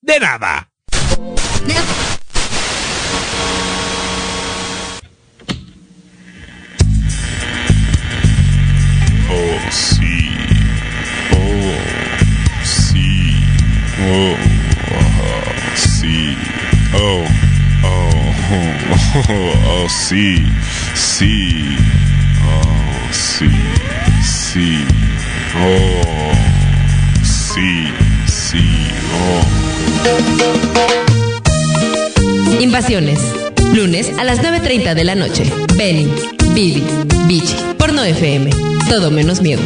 de nada. Oh, sí. Oh, sí. Oh, ah, sí. Oh, oh, oh, oh, sí. Sí. Oh, sí. Sí. Oh, sí. Sí. Oh. Invasiones. Lunes a las 9.30 de la noche. Benny, Bibi, Bichi, Porno FM. Todo menos miedo.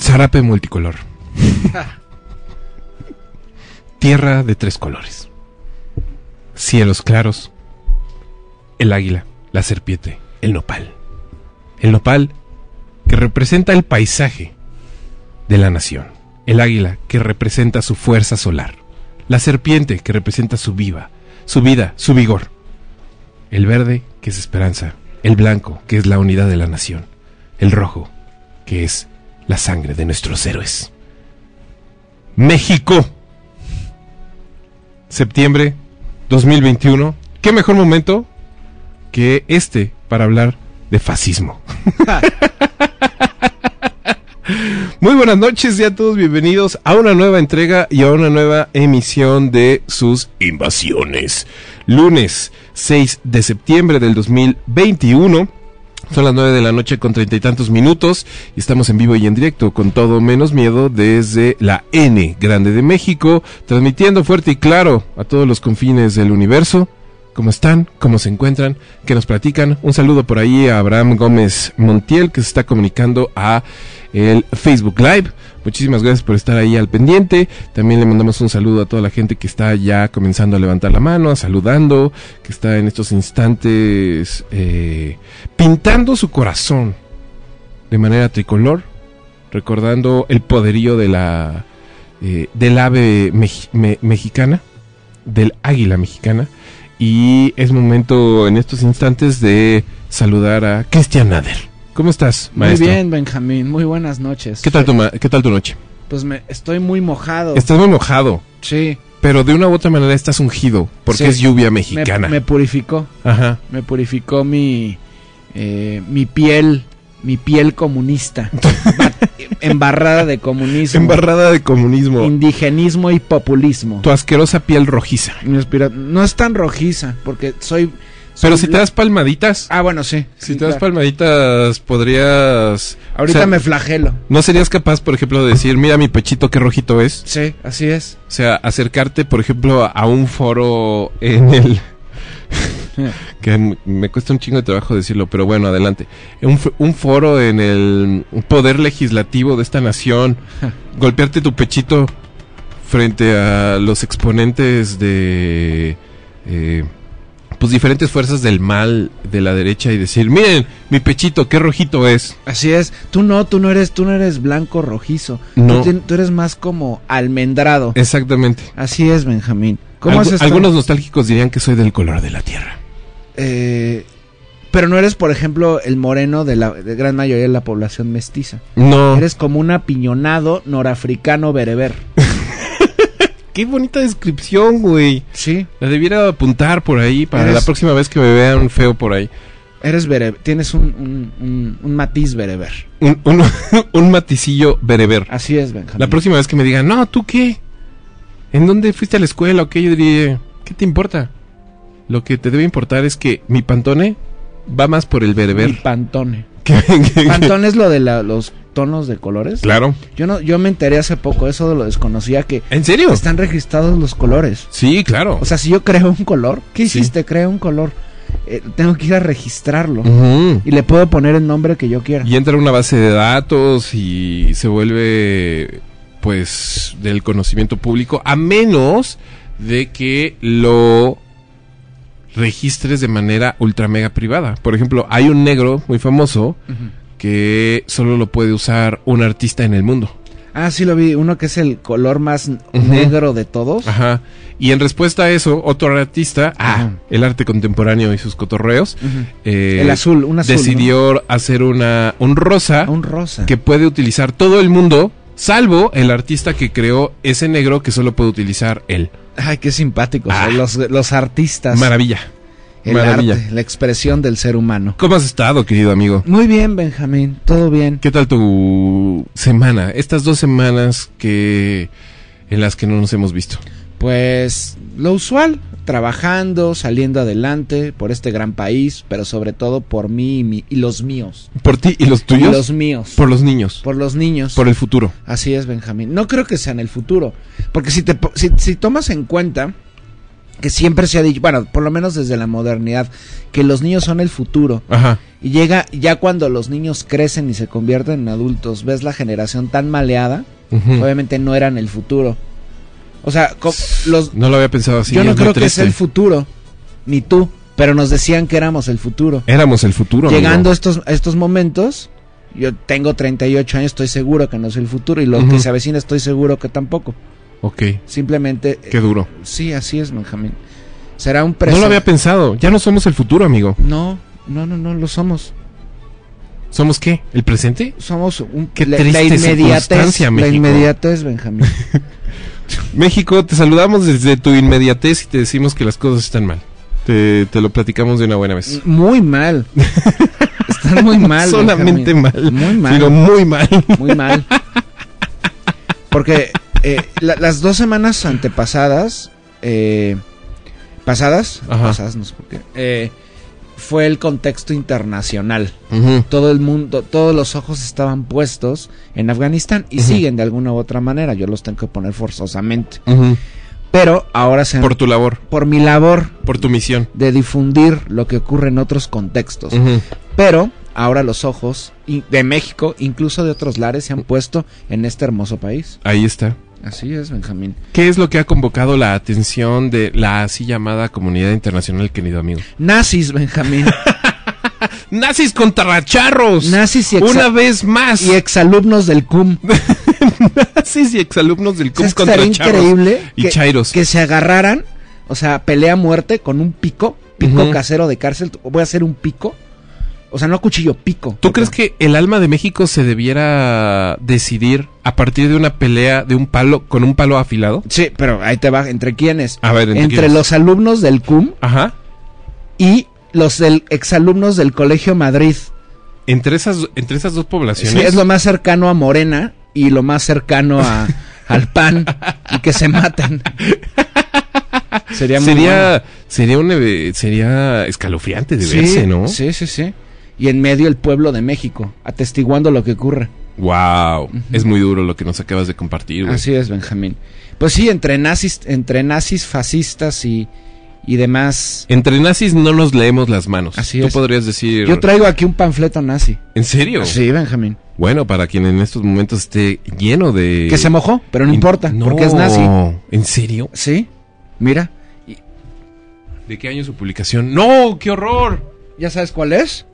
Zarape multicolor. Tierra de tres colores. Cielos claros. El águila, la serpiente, el nopal. El nopal que representa el paisaje de la nación. El águila que representa su fuerza solar. La serpiente que representa su viva, su vida, su vigor. El verde que es esperanza. El blanco que es la unidad de la nación. El rojo que es la sangre de nuestros héroes. México. Septiembre 2021. ¿Qué mejor momento que este para hablar de fascismo? Muy buenas noches y a todos bienvenidos a una nueva entrega y a una nueva emisión de sus invasiones. Lunes 6 de septiembre del 2021. Son las nueve de la noche con treinta y tantos minutos y estamos en vivo y en directo con todo menos miedo desde la N Grande de México, transmitiendo fuerte y claro a todos los confines del universo. ¿Cómo están? ¿Cómo se encuentran? ¿Qué nos platican? Un saludo por ahí a Abraham Gómez Montiel que se está comunicando a el Facebook Live. Muchísimas gracias por estar ahí al pendiente. También le mandamos un saludo a toda la gente que está ya comenzando a levantar la mano, saludando, que está en estos instantes eh, pintando su corazón de manera tricolor, recordando el poderío de la eh, del ave mex- me- mexicana, del águila mexicana. Y es momento en estos instantes de saludar a Cristian Nader. ¿Cómo estás, maestro? Muy bien, Benjamín. Muy buenas noches. ¿Qué tal tu, ma- qué tal tu noche? Pues me estoy muy mojado. Estás muy mojado, Sí. pero de una u otra manera estás ungido, porque Sí. es lluvia Me, mexicana. me purificó. Ajá. Me purificó mi, eh, mi piel, mi piel comunista. Ba- embarrada de comunismo. Embarrada de comunismo. Indigenismo y populismo. Tu asquerosa piel rojiza. No es tan rojiza, porque soy... Pero si te das palmaditas, Ah, bueno, sí. si sí, te das claro. palmaditas, podrías... Ahorita o sea, me flagelo. ¿No serías capaz, por ejemplo, de decir, mira mi pechito, qué rojito es? Sí, así es. O sea, acercarte, por ejemplo, a un foro en el... que me cuesta un chingo de trabajo decirlo, pero bueno, adelante. Un, foro en el poder legislativo de esta nación, golpearte tu pechito frente a los exponentes de... eh, pues diferentes fuerzas del mal de la derecha y decir, miren, mi pechito, qué rojito es. Así es. Tú no, tú no eres, tú no eres blanco rojizo. No. Tú, tú eres más como almendrado. Exactamente. Así es, Benjamín. ¿Cómo Algu- algunos nostálgicos dirían que soy del color de la tierra. Eh, pero no eres, por ejemplo, el moreno de la de gran mayoría de la población mestiza. No. Eres como un apiñonado norafricano bereber. Qué bonita descripción, güey. Sí. La debiera apuntar por ahí para Eres- la próxima vez que me vean feo por ahí. Eres bereber. Tienes un, un, un- un matiz bereber. Un, un, un maticillo bereber. Así es, Benjamín. La próxima vez que me digan, no, ¿tú qué? ¿En dónde fuiste a la escuela o qué? Yo diría, ¿qué te importa? Lo que te debe importar es que mi pantone va más por el Mi bereber. pantone. que- que- Pantone es lo de la- los tonos de colores. Claro. Yo no, yo me enteré hace poco, eso lo desconocía que ¿En serio? están registrados los colores. Sí, claro. O sea, si yo creo un color, ¿qué Sí. hiciste? Creo un color. Eh, tengo que ir a registrarlo. Y le puedo poner el nombre que yo quiera. Y entra una base de datos y se vuelve, pues, del conocimiento público, a menos de que lo registres de manera ultra mega privada. Por ejemplo, hay un negro muy famoso que solo lo puede usar un artista en el mundo. Ah, sí lo vi. Uno que es el color más negro de todos. Ajá. Y en respuesta a eso, otro artista, ah, el arte contemporáneo y sus cotorreos, eh, el azul, un azul. ¿no? decidió hacer una, un rosa un rosa. que puede utilizar todo el mundo, salvo el artista que creó ese negro que solo puede utilizar él. Ay, qué simpáticos. Ah. Los, los artistas. Maravilla. el maravilla. arte, la expresión del ser humano. ¿Cómo has estado, querido amigo? Muy bien, Benjamín. Todo bien. ¿Qué tal tu semana? Estas dos semanas que en las que no nos hemos visto. Pues lo usual, trabajando, saliendo adelante por este gran país, pero sobre todo por mí y, mi- y los míos. ¿Por ti y los Y tuyos? los míos. Por los niños. Por los niños. Por el futuro. Así es, Benjamín. No creo que sea en el futuro. Porque si, te, si, si tomas en cuenta que siempre se ha dicho, bueno, por lo menos desde la modernidad, que los niños son el futuro. Ajá. Y llega ya cuando los niños crecen y se convierten en adultos, ves la generación tan maleada, obviamente no eran el futuro. O sea, los, No lo había pensado así. yo no creo que sea el futuro, ni tú, pero nos decían que éramos el futuro. Éramos el futuro. Llegando a estos, a estos momentos, yo tengo 38 años, estoy seguro que no es el futuro, y lo Ujú. que se avecina estoy seguro que tampoco. Ok. Simplemente, Qué duro. sí, así es, Benjamín. Será un No preso. lo había pensado. Ya no somos el futuro, amigo. No, no, no, no, lo somos. ¿Somos qué? ¿El presente? Somos un, Qué la, triste la inmediatez, la inmediatez, Benjamín. México, te saludamos desde tu inmediatez y te decimos que las cosas están mal. Te, te lo platicamos de una buena vez. Muy mal. Están muy mal. Solamente Benjamín. mal. Muy mal. Muy mal. Muy mal. Porque eh, la- las dos semanas antepasadas, eh, pasadas, Ajá. pasadas, no sé por qué, eh, fue el contexto internacional. Todo el mundo, todos los ojos estaban puestos en Afganistán y siguen de alguna u otra manera. Yo los tengo que poner forzosamente. Pero ahora se Por tu labor, por mi labor por tu misión. de difundir lo que ocurre en otros contextos. Pero ahora los ojos de México, incluso de otros lares, se han puesto en este hermoso país. Ahí está. Así es, Benjamín. ¿Qué es lo que ha convocado la atención de la así llamada comunidad internacional, querido amigo? Nazis, Benjamín. Nazis contra charros. Nazis y, Una vez más. y exalumnos del CUM. Nazis y exalumnos del CUM ¿Sabes qué contra charros. increíble y que, chairos. que se agarraran, o sea, pelea a muerte con un pico, pico casero de cárcel. Voy a hacer un pico O sea, no cuchillo, pico. ¿Tú crees que el alma de México se debiera decidir a partir de una pelea de un palo con un palo afilado? Sí, pero ahí te va. ¿Entre quiénes? A ver, ¿entre los alumnos del CUM Ajá. y los del exalumnos del Colegio Madrid. Entre esas, entre esas dos poblaciones. Sí, es lo más cercano a Morena y lo más cercano a, al PAN y que se maten. Sería muy sería, sería un, eve- sería escalofriante de bueno. verse, Sí, ¿no? Sí, sí, sí. Y en medio el pueblo de México, atestiguando lo que ocurre. Wow, es muy duro lo que nos acabas de compartir. Así es, Benjamín. Pues sí, entre nazis, entre nazis fascistas y, y demás. Entre nazis no nos leemos las manos. Así Tú es. podrías decir. Yo traigo aquí un panfleto nazi. ¿En serio? Sí, Benjamín. Bueno, para quien en estos momentos esté lleno de. Que se mojó, pero no importa, No, porque es nazi. ¿En serio? Sí, mira. ¿De qué año su publicación? ¡No! ¡Qué horror! ¿Ya sabes cuál es?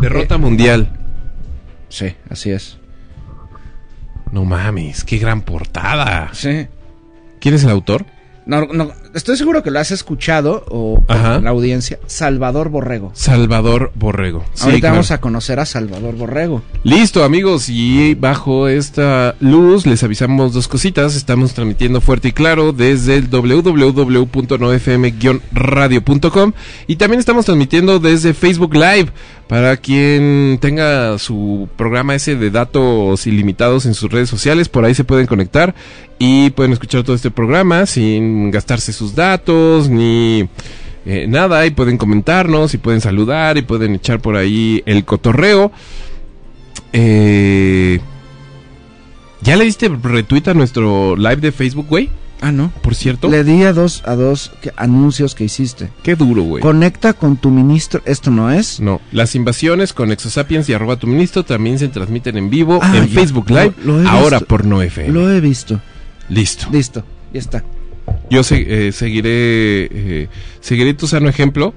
Derrota mundial. Sí, así es. No mames, qué gran portada. Sí. ¿Quién es el autor? No, no, estoy seguro que lo has escuchado o Ajá. la audiencia. Salvador Borrego. Salvador Borrego. Sí, Ahorita claro. vamos a conocer a Salvador Borrego. Listo, amigos, y bajo esta luz les avisamos dos cositas. Estamos transmitiendo fuerte y claro desde el www.nofm-radio.com y también estamos transmitiendo desde Facebook Live para quien tenga su programa ese de datos ilimitados en sus redes sociales. Por ahí se pueden conectar y pueden escuchar todo este programa sin gastarse sus datos ni eh, nada y pueden comentarnos y pueden saludar y pueden echar por ahí el cotorreo. Eh, ¿Ya le diste retweet a nuestro live de Facebook, güey? Ah, no. Por cierto. Le di a dos, a dos que- anuncios que hiciste. Qué duro, güey. Conecta con tu ministro. ¿Esto no es? No, las invasiones con Exosapiens y arroba tu ministro también se transmiten en vivo Ah, en ya. Facebook Live, Lo- lo he ahora visto. por No FM. Lo he visto. Listo. Listo, ya está. Yo se- eh, seguiré eh, seguiré tu sano ejemplo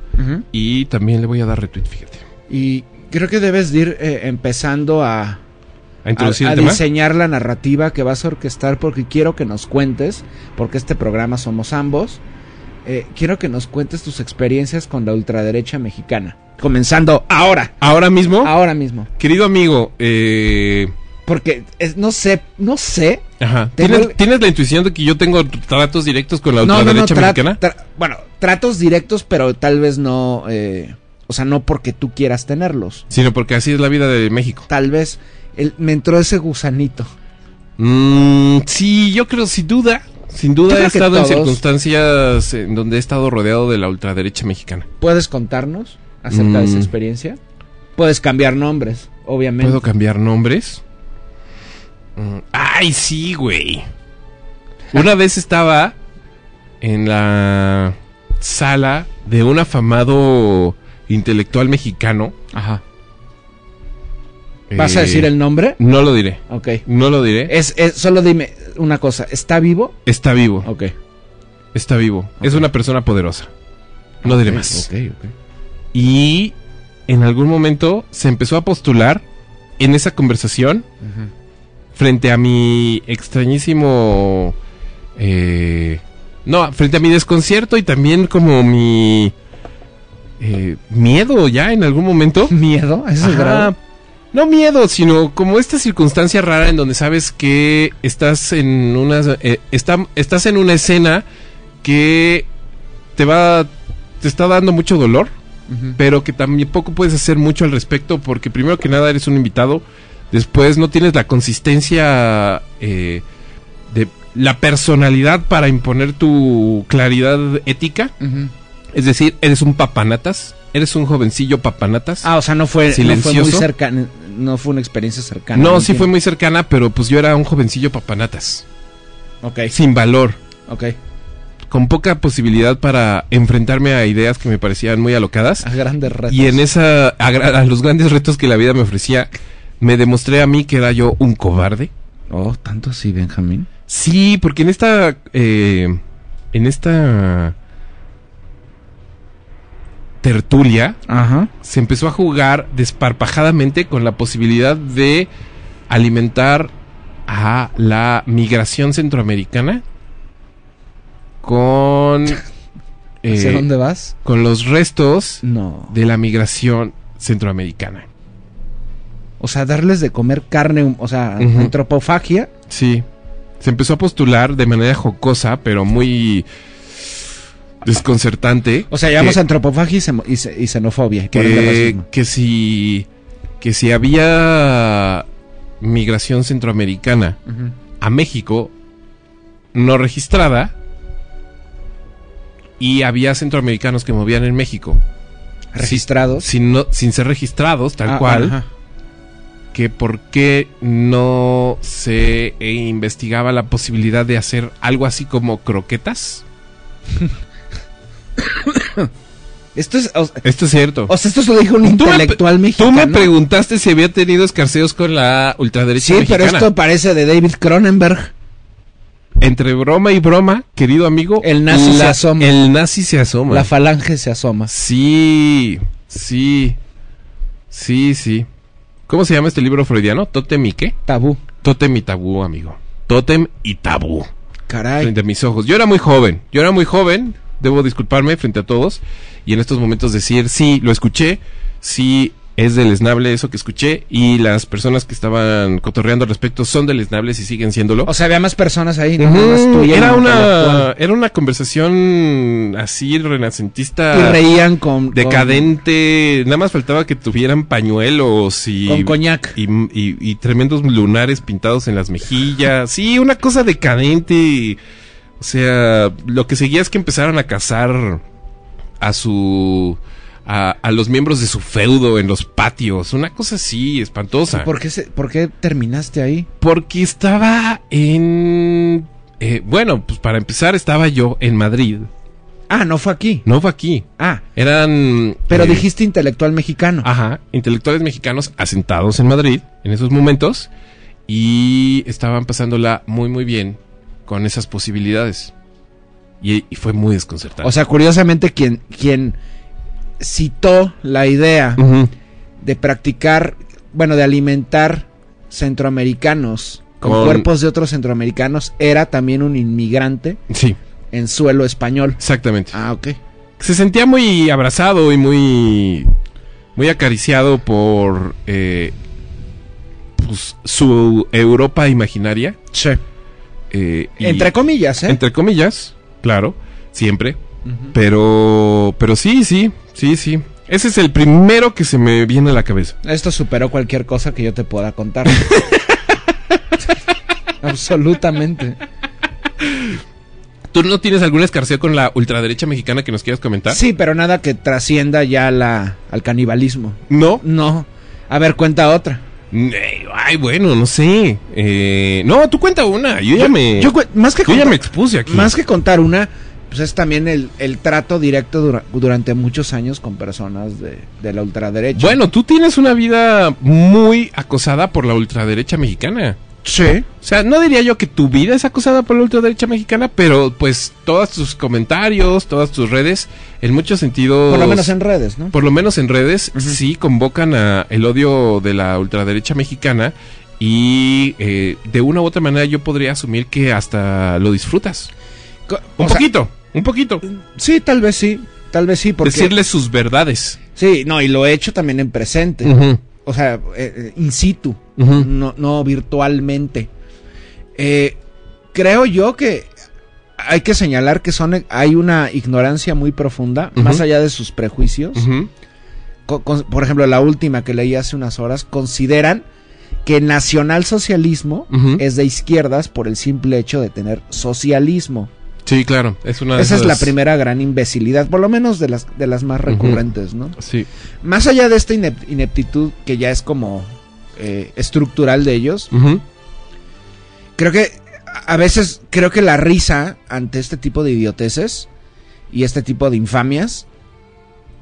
y también le voy a dar retweet, fíjate. Y creo que debes de ir eh, empezando a, A introducir a- diseñar la narrativa que vas a orquestar porque quiero que nos cuentes, porque este programa somos ambos, eh, quiero que nos cuentes tus experiencias con la ultraderecha mexicana. Comenzando ahora, Ahora mismo, ahora mismo. querido amigo, eh, Porque es- no sé, no sé. ajá, Tengo ¿tienes, la intuición de que yo tengo tratos directos con la No, no, no, ultraderecha tra- mexicana? tra- bueno, tratos directos, pero tal vez no, eh, o sea, no porque tú quieras tenerlos. Sino porque así es la vida de México. Tal vez el- me entró ese gusanito. Mm, sí, yo creo, sin duda. Sin duda he estado en circunstancias en donde he estado rodeado de la ultraderecha mexicana. ¿Puedes contarnos acerca de esa Mm. experiencia? Puedes cambiar nombres, obviamente. ¿Puedo cambiar nombres? Mm, Ay, sí, güey. Una vez estaba en la sala de un afamado intelectual mexicano. Ajá. ¿Vas a Eh, decir el nombre? No lo diré. Ok. No lo diré. Es, es- solo dime una cosa. ¿Está vivo? Está vivo. Ok. Está vivo. Es una persona poderosa. No diré más. Ok, ok. Y en algún momento se empezó a postular en esa conversación frente a mi extrañísimo... eh, no, frente a mi desconcierto y también como mi... eh, miedo ya en algún momento. ¿Miedo? ¿A ese grado? No miedo, sino como esta circunstancia rara en donde sabes que estás en una eh, está- estás en una escena que te va te está dando mucho dolor, pero que tampoco puedes hacer mucho al respecto porque primero que nada eres un invitado, después no tienes la consistencia eh, de la personalidad para imponer tu claridad ética, es decir, eres un papanatas, eres un jovencillo papanatas. Ah, o sea, no fue, no fue muy Silencioso. cercana. No fue una experiencia cercana. No, sí entiendo. fue muy cercana, pero pues yo era un jovencillo papanatas. Ok, Sin valor. ok. Con poca posibilidad para enfrentarme a ideas que me parecían muy alocadas. A grandes retos. Y en esa. A los grandes retos que la vida me ofrecía, me demostré a mí que era yo un cobarde. Oh, tanto así, Benjamín. Sí, porque en esta. eh, en esta. tertulia Ajá. se empezó a jugar desparpajadamente con la posibilidad de alimentar a la migración centroamericana con ¿Hacia eh, dónde vas? con los restos No. de la migración centroamericana. O sea, darles de comer carne, o sea, antropofagia. Sí. Se empezó a postular de manera jocosa, pero muy desconcertante. O sea, llamamos que- antropofagia y, y xe- y xenofobia. y que, que si que si había migración centroamericana a México no registrada y había centroamericanos que movían en México Registrados. sin no- sin ser registrados tal Ah, cual ajá. Que por qué no se eh, investigaba la posibilidad de hacer algo así como croquetas Esto es. O, esto es cierto o sea, esto se lo dijo un me intelectual mexicano. Tú me preguntaste si había tenido escarceos con la ultraderecha Sí, pero esto parece de David Cronenberg. Entre broma y broma, querido amigo, El nazi se asoma. El nazi se asoma. La falange se asoma. sí, sí, sí, sí. ¿Cómo se llama este libro freudiano? Totem y qué? Tabú. Totem y tabú, amigo. Totem y tabú. Caray. Frente a mis ojos. Yo era muy joven. Yo era muy joven. Debo disculparme frente a todos. Y en estos momentos decir, sí, lo escuché. Sí, es deleznable eso que escuché. Y las personas que estaban cotorreando al respecto son deleznables y siguen siéndolo. O sea, había más personas ahí, no tú y el era una era una conversación así renacentista Y reían con. decadente nada más faltaba que tuvieran pañuelos y Con, coñac. y, y- y tremendos lunares pintados en las mejillas sí una cosa decadente o sea lo que seguía es que empezaron a cazar a su a, a los miembros de su feudo en los patios una cosa así espantosa ¿Por qué, se- ¿Por qué terminaste ahí? porque estaba en... eh, bueno, pues para empezar estaba yo en Madrid. Ah, no fue aquí. No fue aquí. Ah, Eran... pero eh, dijiste intelectual mexicano. Ajá, intelectuales mexicanos asentados en Madrid en esos momentos y estaban pasándola muy muy bien con esas posibilidades. Y, y fue muy desconcertante. O sea, curiosamente, quien, quien citó la idea de practicar, bueno, de alimentar centroamericanos con, Con- cuerpos de otros centroamericanos era también un inmigrante Sí, en suelo español. exactamente. Ah, ok. Se sentía muy abrazado y muy... Muy acariciado por... eh, pues, su Europa imaginaria. Sí. eh, y- Entre comillas, ¿eh? entre comillas, claro, siempre. Pero, pero sí, sí, sí, sí. Ese es el primero que se me viene a la cabeza. Esto superó cualquier cosa que yo te pueda contar. Absolutamente. ¿Tú no tienes algún escarceo con la ultraderecha mexicana que nos quieras comentar? Sí, pero nada que trascienda ya la, al canibalismo. No. No. A ver, cuenta otra. Ay, bueno, no sé. Eh, no, tú cuenta una. Yo ya me. Yo más que yo ya me expuse aquí. Más que contar una, pues es también el, el trato directo dura- durante muchos años con personas de, de la ultraderecha. Bueno, tú tienes una vida muy acosada por la ultraderecha mexicana. sí. O sea, no diría yo que tu vida es acosada por la ultraderecha mexicana, pero pues todos tus comentarios, todas tus redes, en muchos sentidos... Por lo menos en redes, ¿no? por lo menos en redes, sí convocan a el odio de la ultraderecha mexicana y eh, de una u otra manera yo podría asumir que hasta lo disfrutas. Un o sea, poquito, un poquito. sí, tal vez sí. Tal vez sí, porque... Decirle sus verdades. Sí, no, y lo he hecho también en presente. O sea, eh, eh, in situ, no, no virtualmente. Eh, creo yo que hay que señalar que son hay una ignorancia muy profunda, más allá de sus prejuicios. Con- por ejemplo, la última que leí hace unas horas, consideran que el nacionalsocialismo es de izquierdas por el simple hecho de tener socialismo. Sí, claro. Es una de Esa es la primera gran imbecilidad, por lo menos de las, de las más recurrentes, ¿no? Sí. Más allá de esta inep- ineptitud que ya es como eh, estructural de ellos, creo que a veces creo que la risa ante este tipo de idioteces y este tipo de infamias,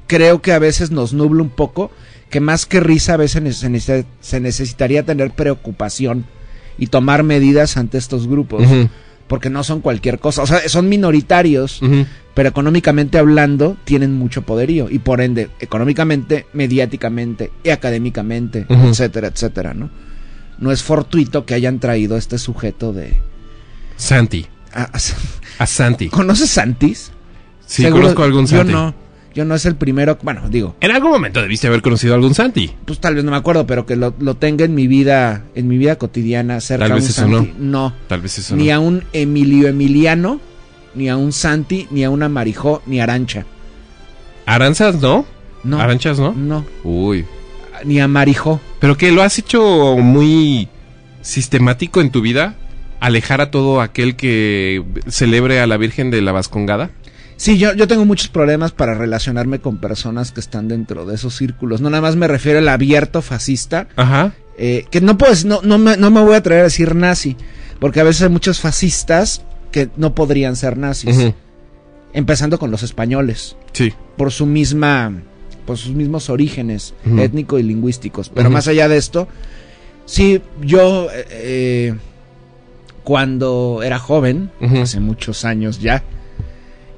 creo que a veces nos nubla un poco, que más que risa a veces se, necesita- se necesitaría tener preocupación y tomar medidas ante estos grupos, Ujú. Porque no son cualquier cosa, o sea, son minoritarios, pero económicamente hablando tienen mucho poderío y por ende económicamente, mediáticamente y académicamente, etcétera, etcétera, ¿no? No es fortuito que hayan traído a este sujeto de Santi. a- a- A Santi. ¿Conoces Santis? Sí, Seguro- conozco a algún Yo Santi. no. Yo no es el primero, bueno, digo, En algún momento debiste haber conocido a algún Santi. pues tal vez no me acuerdo, pero que lo, lo tenga en mi vida, en mi vida cotidiana, cerca Tal a vez un eso Santi. No, Tal vez eso ni no. a un Emilio Emiliano, ni a un Santi, ni a una Marijó, ni Arancha. Aranzas, ¿no? No, Aranchas, ¿no? no, Uy. ni a Marijó. Pero que lo has hecho muy sistemático en tu vida. Alejar a todo aquel que celebre a la Virgen de la Vascongada. Sí, yo, yo tengo muchos problemas para relacionarme con personas que están dentro de esos círculos. No nada más me refiero al abierto fascista, Ajá. eh, que no puedes, no, no, me, no me voy a atrever a decir nazi, porque a veces hay muchos fascistas que no podrían ser nazis, empezando con los españoles, Sí. por su misma, por sus mismos orígenes Ujú. étnicos y lingüísticos. Pero más allá de esto, sí, yo eh, eh, cuando era joven, hace muchos años ya,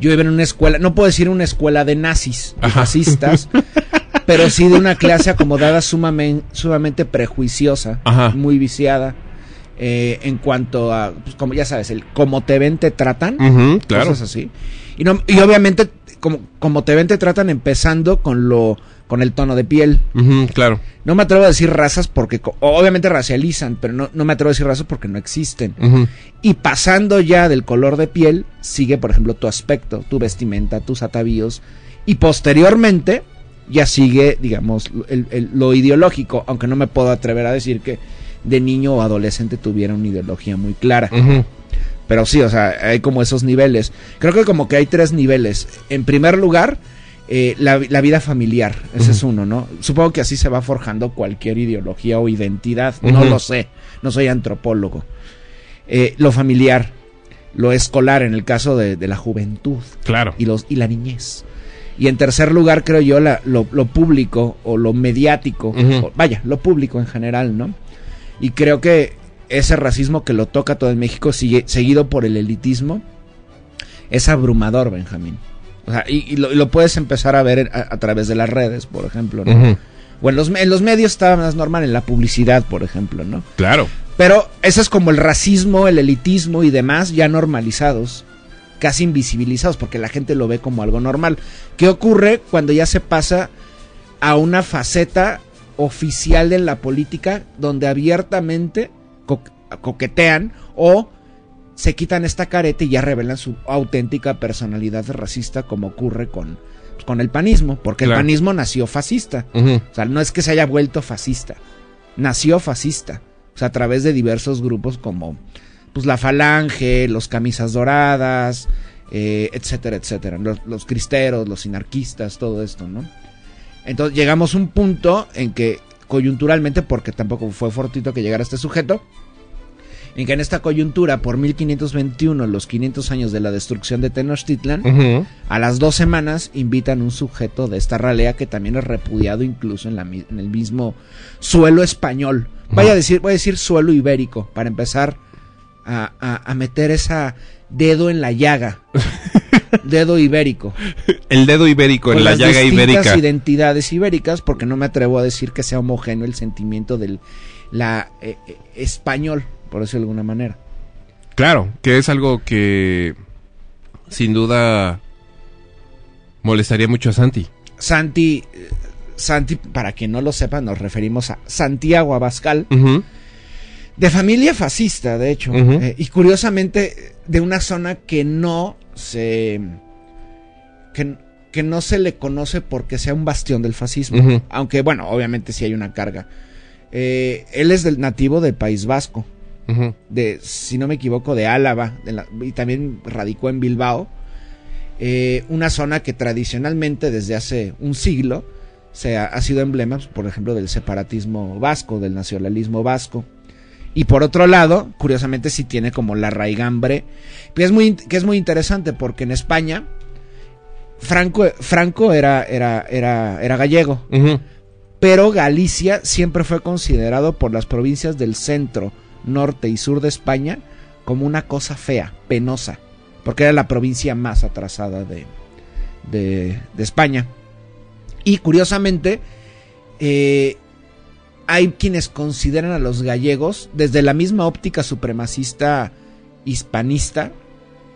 yo iba en una escuela, no puedo decir una escuela de nazis, de fascistas, pero sí de una clase acomodada sumamente, sumamente prejuiciosa, Ajá. muy viciada. eh, en cuanto a, pues, como ya sabes, el cómo te ven, te tratan, Ujú, claro. cosas así. Y, no, y obviamente, como, como te ven, te tratan empezando con lo con el tono de piel. Claro. No me atrevo a decir razas porque obviamente racializan, pero no, no me atrevo a decir razas porque no existen. Y pasando ya del color de piel, sigue, por ejemplo, tu aspecto, tu vestimenta, tus atavíos. Y posteriormente, ya sigue, digamos, el- el- lo ideológico, aunque no me puedo atrever a decir que de niño o adolescente tuviera una ideología muy clara. Pero sí, o sea, hay como esos niveles. Creo que como que hay tres niveles. En primer lugar, eh, la, la vida familiar. Ese es uno, ¿no? Supongo que así se va forjando cualquier ideología o identidad. No lo sé. No soy antropólogo. Eh, lo familiar. Lo escolar en el caso de, de la juventud Claro. y, los, y la niñez. Y en tercer lugar, creo yo, la- lo, lo público o lo mediático. O- vaya, lo público en general, ¿no? Y creo que ese racismo que lo toca todo en México, sigue, seguido por el elitismo, es abrumador, Benjamín. O sea, y, y lo, y lo puedes empezar a ver a, a través de las redes, por ejemplo, ¿no? O en los, me- en los medios estaba más normal, en la publicidad, por ejemplo, ¿no? Claro. Pero ese es como el racismo, el elitismo y demás ya normalizados, casi invisibilizados, porque la gente lo ve como algo normal. ¿Qué ocurre cuando ya se pasa a una faceta oficial de la política donde abiertamente co- coquetean o se quitan esta careta y ya revelan su auténtica personalidad racista como ocurre con, con el panismo? Porque Claro. el panismo nació fascista. O sea, no es que se haya vuelto fascista. Nació fascista. O sea, a través de diversos grupos como pues la Falange, los Camisas Doradas, eh, etcétera, etcétera. Los, los cristeros, los sinarquistas, todo esto, ¿no? Entonces llegamos a un punto en que coyunturalmente, porque tampoco fue fortuito que llegara este sujeto, en que en esta coyuntura, por 1521, los 500 años de la destrucción de Tenochtitlan, a las dos semanas invitan un sujeto de esta ralea que también es repudiado incluso en, la en el mismo suelo español. Vaya a decir, voy a decir suelo ibérico, para empezar a, a- a meter esa dedo en la llaga. dedo ibérico. El dedo ibérico en la las llaga ibérica. identidades ibéricas, porque no me atrevo a decir que sea homogéneo el sentimiento del la eh, eh, español, por decirlo de alguna manera. Claro, que es algo que sin duda molestaría mucho a Santi. Santi, eh, Santi, para quien no lo sepa, nos referimos a Santiago Abascal. De familia fascista, de hecho. Eh, y curiosamente, de una zona que no se. Que, que no se le conoce porque sea un bastión del fascismo. Aunque, bueno, obviamente sí hay una carga. Eh, él es del nativo del País Vasco. De, si no me equivoco, de Álava. de la- y también radicó en Bilbao. Eh, una zona que tradicionalmente, desde hace un siglo, se ha, ha sido emblema, por ejemplo, del separatismo vasco, del nacionalismo vasco. Y por otro lado, curiosamente sí tiene como la raigambre, que es muy, que es muy interesante porque en España Franco, Franco era, era, era, era gallego, pero Galicia siempre fue considerado por las provincias del centro, norte y sur de España como una cosa fea, penosa, porque era la provincia más atrasada de, de, de España. Y curiosamente, eh, hay quienes consideran a los gallegos, desde la misma óptica supremacista hispanista,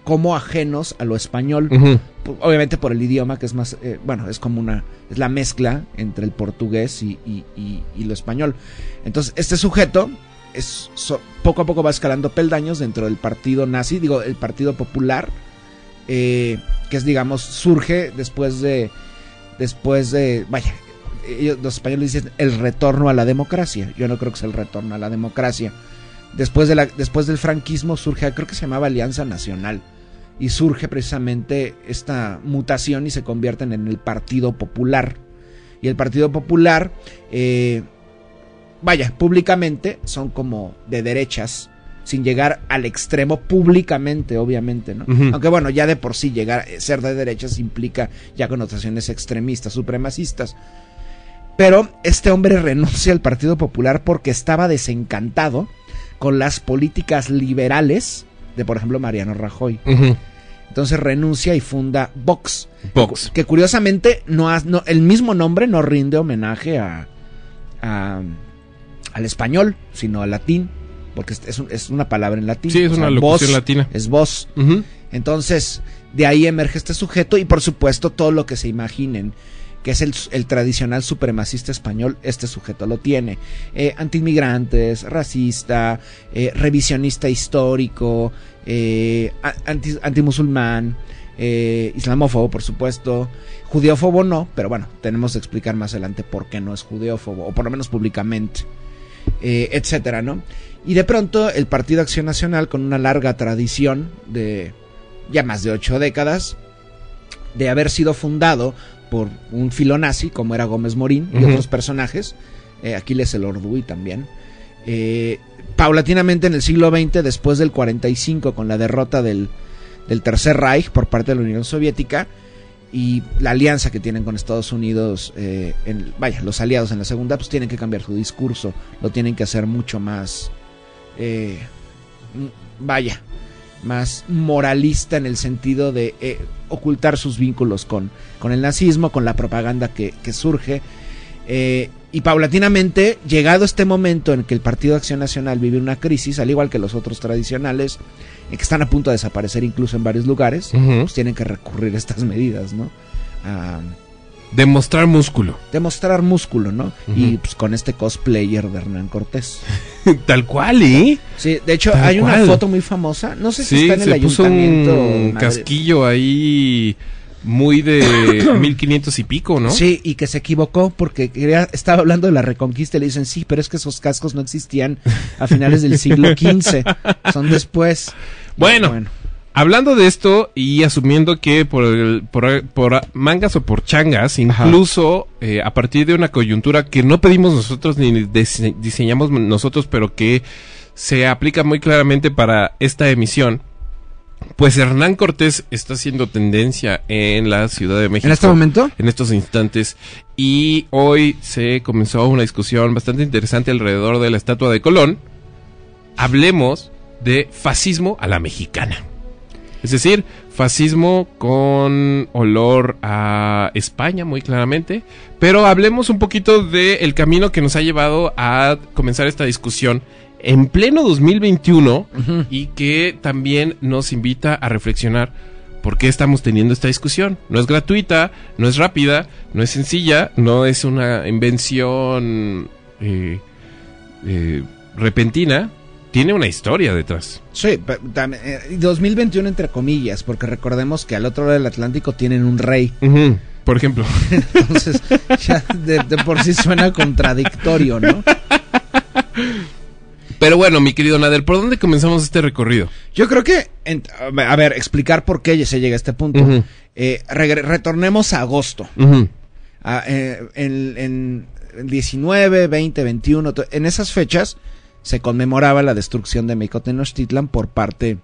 como ajenos a lo español, obviamente por el idioma que es más, eh, bueno, es como una, es la mezcla entre el portugués y, y- y- y lo español. Entonces, este sujeto es, poco a poco va escalando peldaños dentro del partido nazi, digo, el partido popular, eh, que es, digamos, surge después de, después de, vaya, ellos- los españoles dicen el retorno a la democracia. Yo no creo que sea el retorno a la democracia. Después, de después del franquismo surge, creo que se llamaba Alianza Nacional, y surge precisamente esta mutación y se convierten en el Partido Popular. Y el Partido Popular, eh, vaya, públicamente son como de derechas, sin llegar al extremo públicamente, obviamente, ¿no? Aunque bueno, ya de por sí llegar ser de derechas implica ya connotaciones extremistas, supremacistas. Pero este hombre renuncia al Partido Popular porque estaba desencantado con las políticas liberales de, por ejemplo, Mariano Rajoy. Entonces renuncia y funda Vox. Vox. Que curiosamente no, el mismo nombre no rinde homenaje a, a- al español, sino al latín. Porque es, es un- es una palabra en latín. Sí, es O una sea, locución voz latina. Es voz. Entonces, de ahí emerge este sujeto y por supuesto todo lo que se imaginen que es el, el tradicional supremacista español, este sujeto lo tiene. Eh, antiinmigrantes, racista, eh, revisionista histórico, eh, anti, antimusulmán, eh, islamófobo, por supuesto, judeófobo no, pero bueno, tenemos que explicar más adelante por qué no es judeófobo, o por lo menos públicamente, eh, etcétera, ¿no? Y de pronto el Partido Acción Nacional, con una larga tradición de ya más de ocho décadas, de haber sido fundado por un filonazi como era Gómez Morín y otros personajes, eh, Aquiles el Orduy también. eh, paulatinamente en el siglo XX, después del 45, con la derrota del, del Tercer Reich por parte de la Unión Soviética y la alianza que tienen con Estados Unidos, eh, en- vaya, los aliados en la segunda, pues tienen que cambiar su discurso, lo tienen que hacer mucho más, eh, vaya, más moralista en el sentido de eh, ocultar sus vínculos con, con el nazismo, con la propaganda que, que surge. Y paulatinamente, llegado este momento en que el Partido de Acción Nacional vive una crisis, al igual que los otros tradicionales, que están a punto de desaparecer incluso en varios lugares, pues tienen que recurrir a estas medidas, ¿no? A Demostrar músculo. demostrar músculo, ¿no? Y pues con este cosplayer de Hernán Cortés. Tal cual, ¿eh? Sí, de hecho Tal hay una foto muy famosa, no sé si Sí, está en el se puso ayuntamiento. un Madrid. casquillo ahí muy de 1500 y pico, ¿no? Sí, y que se equivocó porque quería, estaba hablando de la reconquista y le dicen, sí, pero es que esos cascos no existían a finales del siglo XV, son después. Bueno, Hablando de esto y asumiendo que por, el- por, por mangas o por changas, incluso eh, a partir de una coyuntura que no pedimos nosotros ni dise- diseñamos nosotros, pero que se aplica muy claramente para esta emisión, pues Hernán Cortés está haciendo tendencia en la Ciudad de México. ¿En este momento? En estos instantes. Y hoy se comenzó una discusión bastante interesante alrededor de la estatua de Colón. Hablemos de fascismo a la mexicana. Es decir, fascismo con olor a España, muy claramente. Pero hablemos un poquito del camino que nos ha llevado a comenzar esta discusión en pleno 2021 y que también nos invita a reflexionar por qué estamos teniendo esta discusión. No es gratuita, no es rápida, no es sencilla, no es una invención eh, eh, repentina, tiene una historia detrás. Sí, pe- tam- eh, 2021 entre comillas, porque recordemos que al otro lado del Atlántico tienen un rey. Por ejemplo. Entonces, ya de, de por sí suena contradictorio, ¿no? Pero bueno, mi querido Nader, ¿por dónde comenzamos este recorrido? Yo creo que, en- a ver, explicar por qué se llega a este punto. Eh, retornemos a agosto. A- eh, en, en- en 19, 20, 21, to- en esas fechas se conmemoraba la destrucción de México Tenochtitlan por parte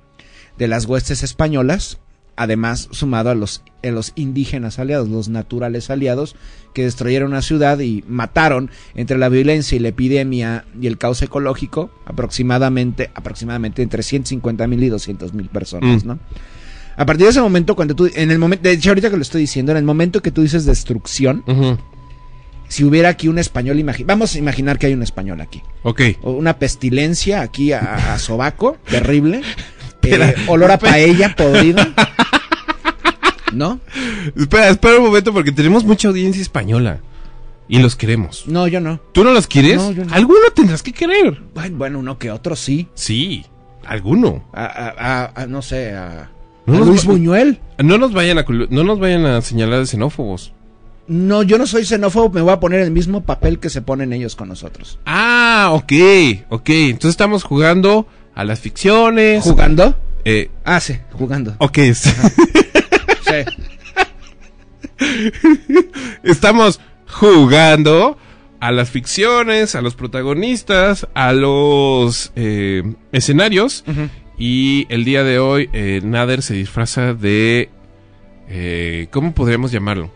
de las huestes españolas, además sumado a los, a los indígenas aliados, los naturales aliados, que destruyeron una ciudad y mataron entre la violencia y la epidemia y el caos ecológico aproximadamente, aproximadamente entre 150 mil y 200 mil personas, Mm. ¿no? A partir de ese momento, cuando tú, en el momento, de hecho ahorita que lo estoy diciendo, en el momento que tú dices destrucción, si hubiera aquí un español, vamos a imaginar que hay un español aquí, Ok. o una pestilencia aquí a, a sobaco, terrible, eh, olor a paella podrida. ¿No? Espera, espera un momento porque tenemos mucha audiencia española. Y los queremos. No, yo no. ¿Tú no los quieres? No, yo no. Alguno tendrás que querer. Bueno, bueno, uno que otro sí. Sí, alguno. A, a- a- a- no sé, a, No Luis Buñuel. No nos vayan a no nos vayan a señalar de xenófobos. No, yo no soy xenófobo, me voy a poner el mismo papel que se ponen ellos con nosotros. Ah, ok, ok. Entonces estamos jugando a las ficciones. ¿Jugando? Eh, Ah, sí, jugando. ok, es- Sí. estamos jugando a las ficciones, a los protagonistas, a los eh, escenarios. Y el día de hoy, eh, Nader se disfraza de... eh, ¿Cómo podríamos llamarlo?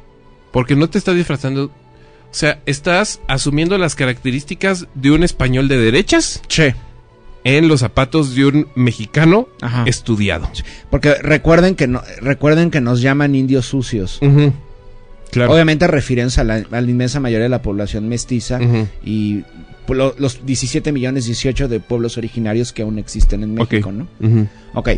Porque no te estás disfrazando... O sea, estás asumiendo las características de un español de derechas Che. En los zapatos de un mexicano Ajá. estudiado. Porque recuerden que no, recuerden que nos llaman indios sucios. Claro. Obviamente refieren a la, a la inmensa mayoría de la población mestiza y lo- los 17 millones 18 de pueblos originarios que aún existen en México. ¿no? Ujú. Ok.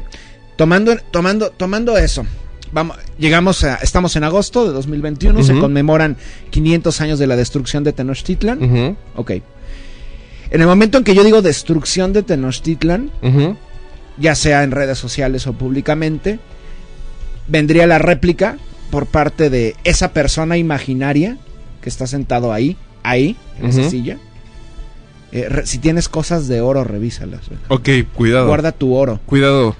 Tomando, tomando, tomando eso. Vamos, llegamos a, estamos en agosto de 2021, se Ujú. conmemoran 500 años de la destrucción de Tenochtitlan. Ujú. Ok. En el momento en que yo digo destrucción de Tenochtitlan, ya sea en redes sociales o públicamente, vendría la réplica por parte de esa persona imaginaria que está sentado ahí, ahí, en esa Ujú. silla. Eh, re- si tienes cosas de oro, revísalas. Ok, cuidado. Guarda tu oro, Cuidado.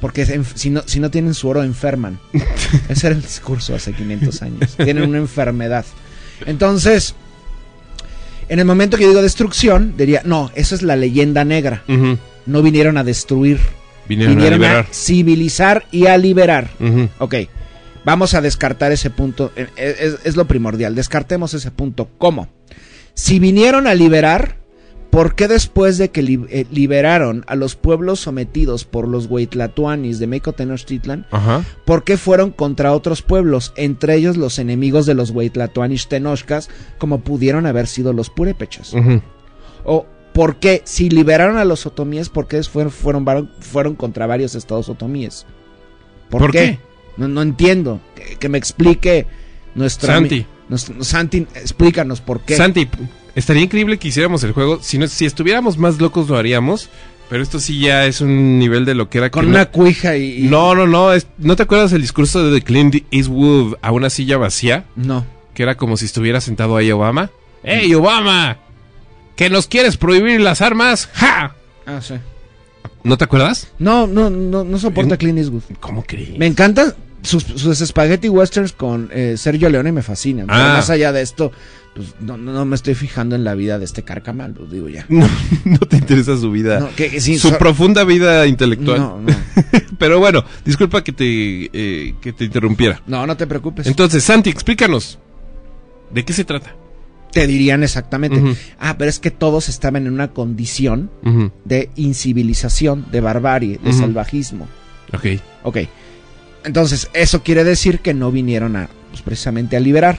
porque si, no, si no tienen su oro, enferman. Ese era el discurso hace 500 años. Tienen una enfermedad. Entonces, en el momento que yo digo destrucción, diría, no, esa es la leyenda negra. No vinieron a destruir, Vinieron, vinieron a civilizar y a liberar. Ok, vamos a descartar ese punto. eh, Es, es lo primordial. Descartemos ese punto. ¿Cómo? Si vinieron a liberar, ¿por qué después de que eh, liberaron a los pueblos sometidos por los Huaytlatuanis de México Tenochtitlan, Ajá. ¿por qué fueron contra otros pueblos, entre ellos los enemigos de los Huaytlatuanis Tenochcas, como pudieron haber sido los purépechas? ¿O por qué, si liberaron a los otomíes, por qué fueron, fueron, fueron contra varios estados otomíes? ¿Por, ¿Por qué? qué? No, no entiendo. Que, que me explique nuestra... Santi. nuestro- Santi, explícanos por qué. Santi, estaría increíble que hiciéramos el juego. Si, no, si estuviéramos más locos lo haríamos. Pero esto sí ya es un nivel de lo que era Con que una no, cuija y... no, no, no. es- ¿No te acuerdas el discurso de Clint Eastwood a una silla vacía? No. Que era como si estuviera sentado ahí Obama. ¡Ey, Obama! ¿Que nos quieres prohibir las armas? ¡Ja! Ah, sí. ¿No te acuerdas? No, no, no, no soporta Clint Eastwood. ¿Cómo crees? Me encantan sus, sus spaghetti westerns con eh, Sergio Leone me fascinan. Ah. más allá de esto, pues no, me estoy fijando en la vida de este carcamal, digo ya. No, no te interesa su vida. No, que- que sí, su so- profunda vida intelectual. No, no. Pero bueno, disculpa que te, eh, que te interrumpiera. No, no te preocupes. Entonces, Santi, explícanos. ¿De qué se trata? te dirían exactamente. Ah, pero es que todos estaban en una condición de incivilización, de barbarie, de salvajismo. Ok. Ok. Entonces, eso quiere decir que no vinieron a, pues, precisamente a liberar,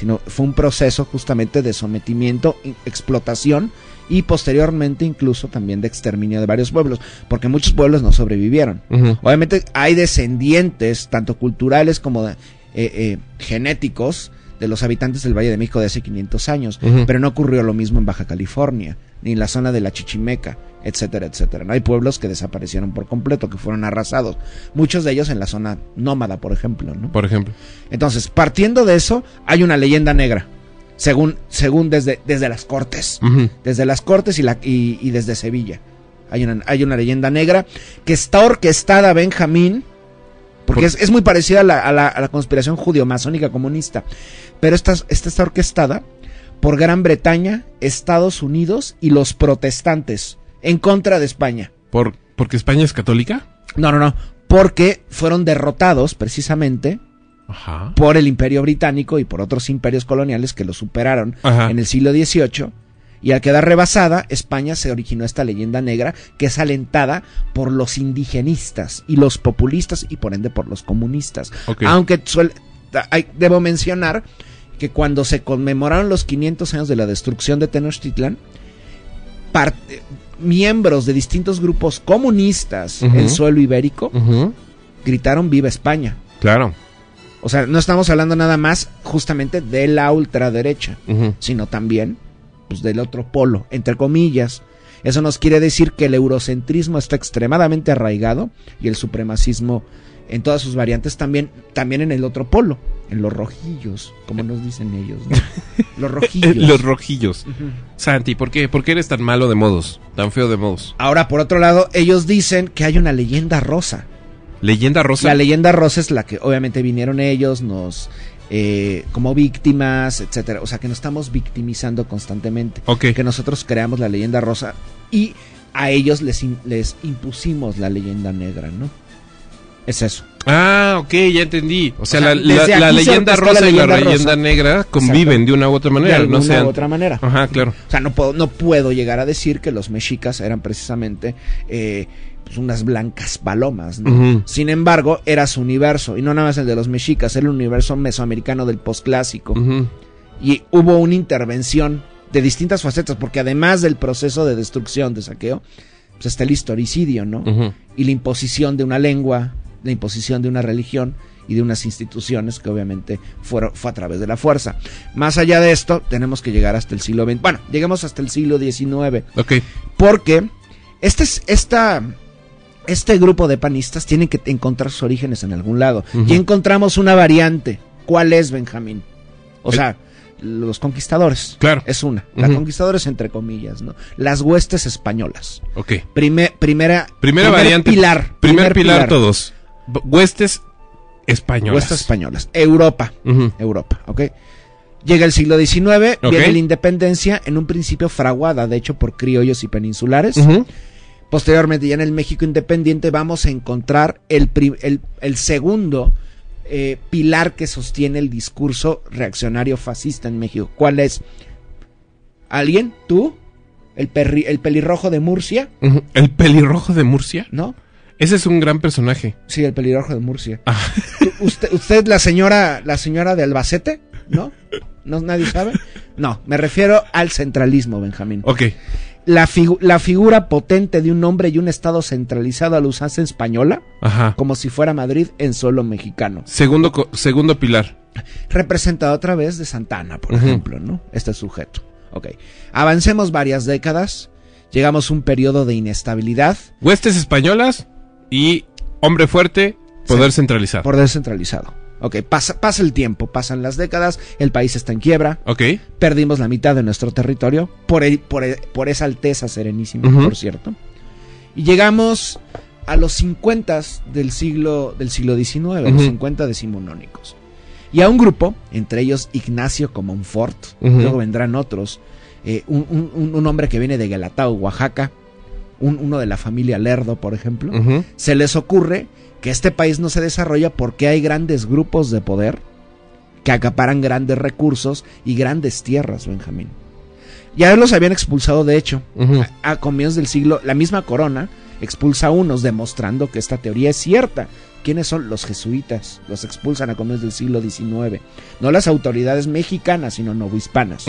sino fue un proceso justamente de sometimiento, explotación y posteriormente incluso también de exterminio de varios pueblos, porque muchos pueblos no sobrevivieron. Obviamente hay descendientes, tanto culturales como eh, eh, genéticos, de los habitantes del Valle de México de hace 500 años, pero no ocurrió lo mismo en Baja California, ni en la zona de la Chichimeca, etcétera, etcétera. No hay pueblos que desaparecieron por completo, que fueron arrasados, muchos de ellos en la zona nómada, por ejemplo, ¿no? Por ejemplo. Entonces, partiendo de eso, hay una leyenda negra, según, según desde, desde las Cortes desde las Cortes y, la, y, y desde Sevilla. Hay una, hay una leyenda negra que está orquestada, Benjamín, porque Por- es, es muy parecida a la, a la- a la conspiración judío-masónica comunista, pero esta, esta está orquestada por Gran Bretaña, Estados Unidos y los protestantes en contra de España. Por, ¿Porque España es católica? No, no, no, porque fueron derrotados precisamente Ajá. por el imperio británico y por otros imperios coloniales que lo superaron Ajá. en el siglo XVIII. Y al quedar rebasada, España se originó esta leyenda negra que es alentada por los indigenistas y los populistas y por ende por los comunistas. Aunque hay- debo mencionar que cuando se conmemoraron los 500 años de la destrucción de Tenochtitlan, miembros de distintos grupos comunistas en suelo ibérico gritaron Viva España. Claro. O sea, no estamos hablando nada más justamente de la ultraderecha, sino también pues, del otro polo, entre comillas. Eso nos quiere decir que el eurocentrismo está extremadamente arraigado y el supremacismo en todas sus variantes también, también en el otro polo, en los rojillos, como nos dicen ellos. ¿no? Los rojillos. Los rojillos. Santi, ¿por qué? ¿Por qué eres tan malo de modos? Tan feo de modos. Ahora, por otro lado, ellos dicen que hay una leyenda rosa. Leyenda rosa. La leyenda rosa es la que obviamente vinieron ellos, nos eh, como víctimas, etcétera. O sea que nos estamos victimizando constantemente. Ok. Que nosotros creamos la leyenda rosa y a ellos les, les impusimos la leyenda negra, ¿no? Es eso. Ah, ok, ya entendí. O sea, O sea, la, leyenda la rosa y la leyenda negra conviven Exacto. de una u otra manera. de no sean... u otra manera. Ajá, claro. O sea, no puedo, no puedo llegar a decir que los mexicas eran precisamente eh, pues unas blancas palomas, ¿no? Sin embargo, era su universo, y no nada más el de los mexicas, era el universo mesoamericano del posclásico. Y hubo una intervención de distintas facetas, porque además del proceso de destrucción, de saqueo, pues está el historicidio, ¿no? Y la imposición de una lengua, la imposición de una religión y de unas instituciones que obviamente fueron, fue a través de la fuerza. Más allá de esto, tenemos que llegar hasta el siglo XX. Bueno, llegamos hasta el siglo XIX. Ok. Porque este, es, esta, este grupo de panistas tiene que encontrar sus orígenes en algún lado. Y encontramos una variante. ¿Cuál es, Benjamín? O El- sea, los conquistadores. Claro. Es una. La Ujú. conquistadores entre comillas, ¿no? Las huestes españolas. Ok. Prime- primera, Primera primer variante. Pilar. Primer, pilar, todos. Huestes españolas. Huestes españolas. Europa. Europa, ¿ok? Llega el siglo XIX, Ok. viene la independencia, en un principio fraguada, de hecho, por criollos y peninsulares. Posteriormente, ya en el México independiente, vamos a encontrar el, el, el segundo eh, pilar que sostiene el discurso reaccionario fascista en México. ¿Cuál es? ¿Alguien? ¿Tú? ¿El, perri- el pelirrojo de Murcia? El pelirrojo de Murcia. ¿No? Ese es un gran personaje. Sí, el pelirrojo de Murcia. Ah. ¿Tú- ¿Usted, usted la señora, la señora de Albacete? ¿No? ¿No nadie sabe? No, me refiero al centralismo, Benjamín. Ok. La, figu- la figura potente de un hombre y un estado centralizado a la usanza española, Ajá. como si fuera Madrid en suelo mexicano. Segundo, segundo pilar. Representado a través de Santana, por ejemplo, ¿no? Este sujeto. Ok. Avancemos varias décadas. Llegamos a un periodo de inestabilidad, Huestes españolas y hombre fuerte, poder centralizado. poder centralizado. Ok, pasa, pasa el tiempo, pasan las décadas, el país está en quiebra, Ok. perdimos la mitad de nuestro territorio por, el- por, el- por esa alteza serenísima, por cierto. Y llegamos a los 50 del siglo, del siglo XIX, los Ujú. 50 decimonónicos. Y a un grupo, entre ellos Ignacio Comonfort, luego vendrán otros, eh, un, un- hombre que viene de Guelatao, Oaxaca, un- uno de la familia Lerdo, por ejemplo, se les ocurre que este país no se desarrolla porque hay grandes grupos de poder que acaparan grandes recursos y grandes tierras, Benjamín. Ya los habían expulsado, de hecho, a comienzos del siglo, la misma corona expulsa a unos, demostrando que esta teoría es cierta. ¿Quiénes son los jesuitas? Los expulsan a comienzos del siglo XIX. No las autoridades mexicanas, sino novohispanas.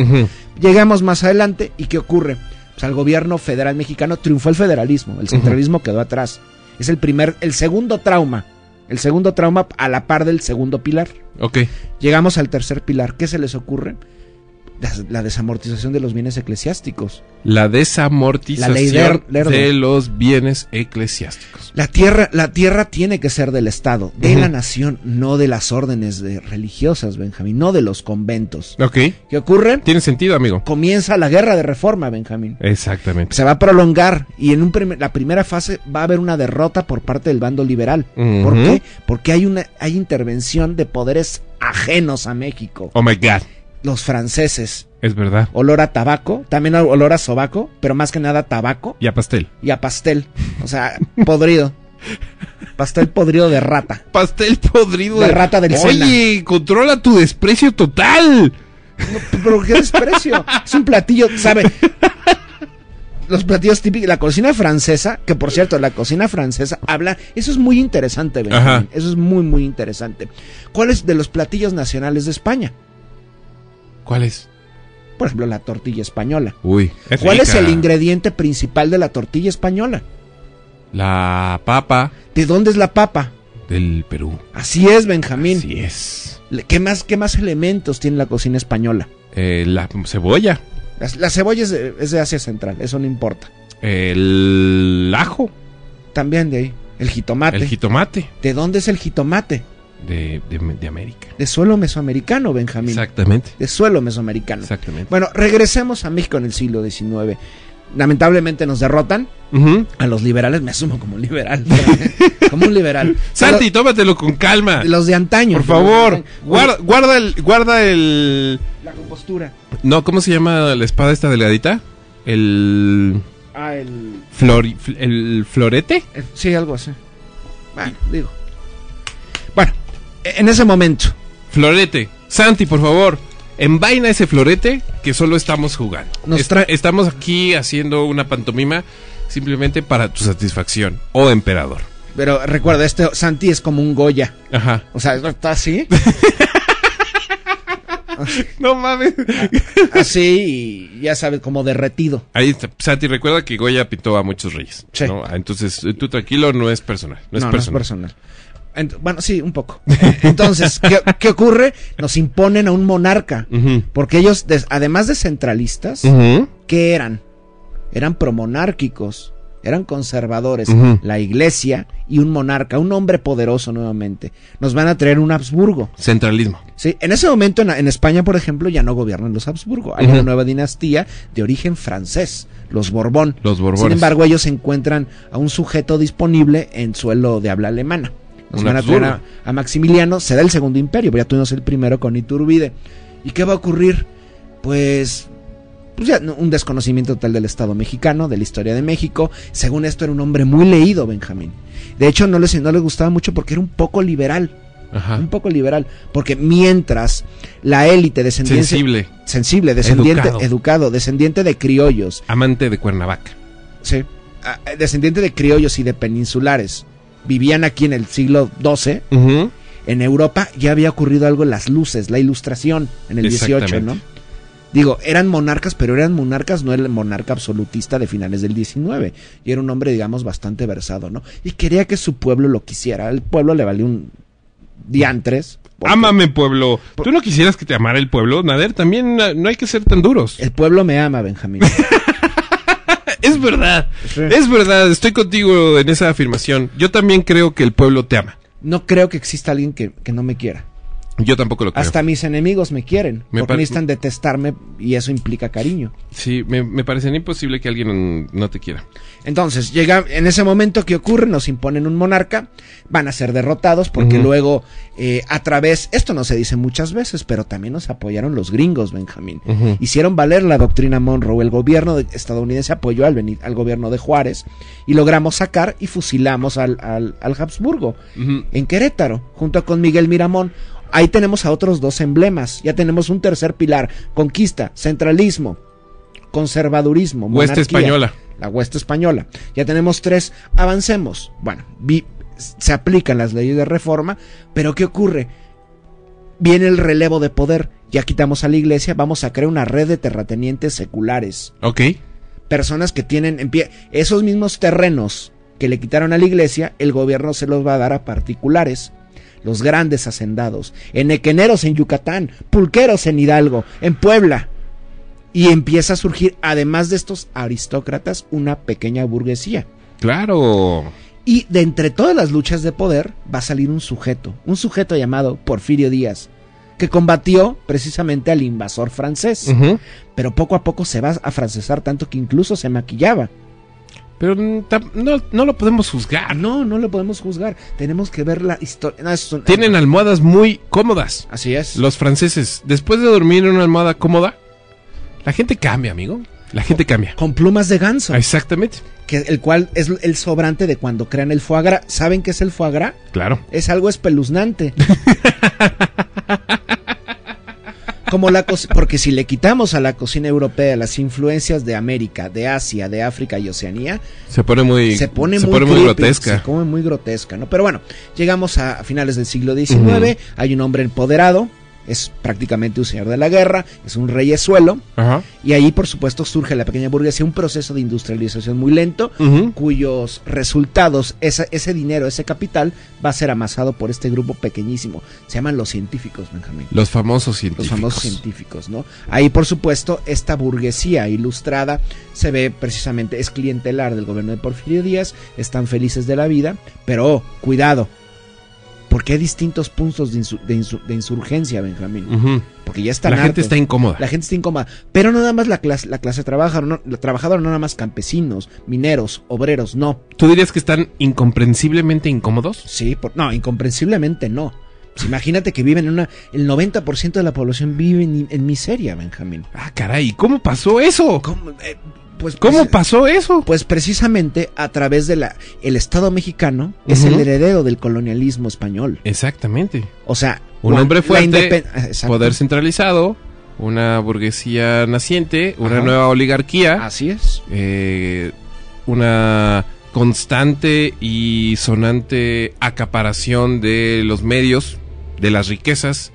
Llegamos más adelante y ¿qué ocurre? Pues al gobierno federal mexicano triunfó el federalismo, el centralismo quedó atrás. Es el primer, el segundo trauma, el segundo trauma a la par del segundo pilar. Ok. Llegamos al tercer pilar, ¿qué se les ocurre? La desamortización de los bienes eclesiásticos. La desamortización La ley de los bienes eclesiásticos. La tierra, la tierra tiene que ser del Estado, de la nación, no de las órdenes de- religiosas, Benjamín, no de los conventos. Ok. ¿Qué ocurre? Tiene sentido, amigo. Comienza la guerra de reforma, Benjamín. Exactamente. se va a prolongar y en un la primera fase va a haber una derrota por parte del bando liberal. ¿Por qué? Porque hay una hay intervención de poderes ajenos a México. Oh my God. Los franceses, Es verdad. olor a tabaco, también olor a sobaco, pero más que nada tabaco Y a pastel. y a pastel, o sea, podrido. Pastel podrido de rata. Pastel podrido La rata del Oye, controla tu desprecio total. Pero qué desprecio. Es un platillo, ¿sabe? Los platillos típicos, la cocina francesa, que por cierto, la cocina francesa habla, eso es muy interesante, Benjamín, Ajá. eso es muy, muy interesante. ¿Cuál es de los platillos nacionales de España? ¿Cuál es? Por ejemplo, la tortilla española. Uy. ¿Cuál es el ingrediente principal de la tortilla española? La papa ¿De dónde es la papa? del Perú. Así es, Benjamín. Así es. ¿Qué más, ¿Qué más elementos tiene la cocina española? Eh, la cebolla, La, la cebolla es de, es de Asia Central, eso no importa. el ajo, También de ahí. El jitomate. el jitomate ¿De dónde es el jitomate? De, de- de América. De suelo mesoamericano, Benjamín. Exactamente. De suelo mesoamericano. Exactamente. Bueno, regresemos a México en el siglo XIX. Lamentablemente nos derrotan a los liberales. Me asumo como un liberal. como un liberal. Santi, tómatelo con calma. Los, de antaño. Por favor, antaño. guarda, guarda el, guarda el, La compostura. no, ¿cómo se llama la espada esta delgadita? El, Ah, el, flori- fl- el florete. Sí, algo así. Bueno, digo. En ese momento. Florete. Santi, por favor, envaina ese florete que solo estamos jugando. Nos Est- trae- Estamos aquí haciendo una pantomima simplemente para tu satisfacción. Oh, emperador. Pero recuerda, este Santi es como un Goya. Ajá. O sea, está así. No mames. así y ya sabes, como derretido. Ahí está. Santi, recuerda que Goya pintó a muchos reyes. Sí. ¿no? Ah, Entonces, tú tranquilo, no es personal. No es no, personal. no es personal. Bueno, sí, un poco. Entonces, ¿qué, qué ocurre? Nos imponen a un monarca. Porque ellos, además de centralistas, Ujú. ¿qué eran? Eran promonárquicos, eran conservadores. La iglesia y un monarca, un hombre poderoso nuevamente. Nos van a traer un Habsburgo. Centralismo. Sí, en ese momento en, en España, por ejemplo, ya no gobiernan los Habsburgo. Hay una nueva dinastía de origen francés, los Borbón. Los Borbones. Sin embargo, ellos encuentran a un sujeto disponible en suelo de habla alemana. Nos van a traer a, Maximiliano, se da el segundo imperio, pero ya tuvimos el primero con Iturbide. ¿Y qué va a ocurrir? Pues, pues ya un desconocimiento total del Estado mexicano, de la historia de México. Según esto era un hombre muy leído, Benjamín. De hecho, no les, no les gustaba mucho porque era un poco liberal. Ajá. Un poco liberal. Porque mientras la élite descendiente... Sensible. Sensible, descendiente, Educado. educado, descendiente de criollos, Amante de Cuernavaca. Sí. Ah, eh, Descendiente de criollos y de peninsulares. Vivían aquí en el siglo XII. En Europa ya había ocurrido algo en las luces, la ilustración en el XVIII, ¿no? Digo, eran monarcas, pero eran monarcas, no el monarca absolutista de finales del XIX. Y era un hombre, digamos, bastante versado, ¿no? Y quería que su pueblo lo quisiera. El pueblo le valió un diantres. porque Ámame, pueblo. ¿Tú no quisieras que te amara el pueblo, Nader? También no hay que ser tan duros. El pueblo me ama, Benjamín. Es verdad. Sí. Es verdad. Estoy contigo en esa afirmación. Yo también creo que el pueblo te ama. No creo que exista alguien que, que no me quiera. Yo tampoco lo creo. Hasta mis enemigos me quieren. Me porque necesitan detestarme y eso implica cariño. Sí, me, me parecería imposible que alguien no te quiera. Entonces, llega en ese momento que ocurre, nos imponen un monarca, van a ser derrotados porque luego eh, a través, esto no se dice muchas veces, pero también nos apoyaron los gringos, Benjamín. Hicieron valer la doctrina Monroe, el gobierno de- estadounidense apoyó al, al gobierno de Juárez y logramos sacar y fusilamos al, al, al Habsburgo en Querétaro, junto con Miguel Miramón. Ahí tenemos a otros dos emblemas, ya tenemos un tercer pilar, conquista, centralismo, conservadurismo, Hueste monarquía española. la hueste española. Ya tenemos tres, avancemos. Bueno, vi- se aplican las leyes de reforma, pero ¿qué ocurre? Viene el relevo de poder, ya quitamos a la iglesia, vamos a crear una red de terratenientes seculares. Ok. Personas que tienen en pie esos mismos terrenos que le quitaron a la iglesia, el gobierno se los va a dar a particulares. Los grandes hacendados, enequeneros en Yucatán, pulqueros en Hidalgo, en Puebla. Y empieza a surgir, además de estos aristócratas, una pequeña burguesía. Claro. Y de entre todas las luchas de poder va a salir un sujeto, un sujeto llamado Porfirio Díaz, que combatió precisamente al invasor francés. Pero poco a poco se va a francesar tanto que incluso se maquillaba. Pero no, no lo podemos juzgar. No, no lo podemos juzgar. Tenemos que ver la historia. No, Tienen almohadas muy cómodas. Así es. Los franceses, después de dormir en una almohada cómoda, la gente cambia, amigo. La gente cambia. Con plumas de ganso. Exactamente. Que, el cual es el sobrante de cuando crean el foie gras. ¿Saben qué es el foie gras? Claro. Es algo espeluznante. Como la porque si le quitamos a la cocina europea las influencias de América, de Asia, de África y Oceanía, Se pone muy, se pone se muy, pone muy creepy, grotesca. Se come muy grotesca, ¿no? Pero bueno, llegamos a finales del siglo XIX, hay un hombre empoderado, es prácticamente un señor de la guerra, es un reyesuelo, Ajá. y ahí por supuesto surge la pequeña burguesía, un proceso de industrialización muy lento, cuyos resultados, esa- ese dinero, ese capital, va a ser amasado por este grupo pequeñísimo. Se llaman los científicos, Benjamín. Los famosos Los científicos. famosos científicos, ¿no? Ahí, por supuesto, esta burguesía ilustrada se ve precisamente, es clientelar del gobierno de Porfirio Díaz, están felices de la vida, pero oh, cuidado, porque hay distintos puntos de, insu- de insu- de insurgencia, Benjamín. Porque ya están La gente está incómoda. La gente está incómoda. Pero no nada más la clase, la clase trabajadora, no, la trabajadora, no nada más campesinos, mineros, obreros, no. ¿Tú dirías que están incomprensiblemente incómodos? Sí, por- no, incomprensiblemente no. Pues imagínate que viven en una. El 90% de la población vive en, en miseria, Benjamín. Ah, caray, ¿cómo pasó eso? ¿Cómo, eh, pues, ¿Cómo pues, pasó eso? Pues precisamente a través de la. El Estado mexicano es el heredero del colonialismo español. Exactamente. O sea. Un hombre fuerte. Poder centralizado, una burguesía naciente, una Ajá. nueva oligarquía, Así es. eh, una constante y sonante acaparación de los medios, de las riquezas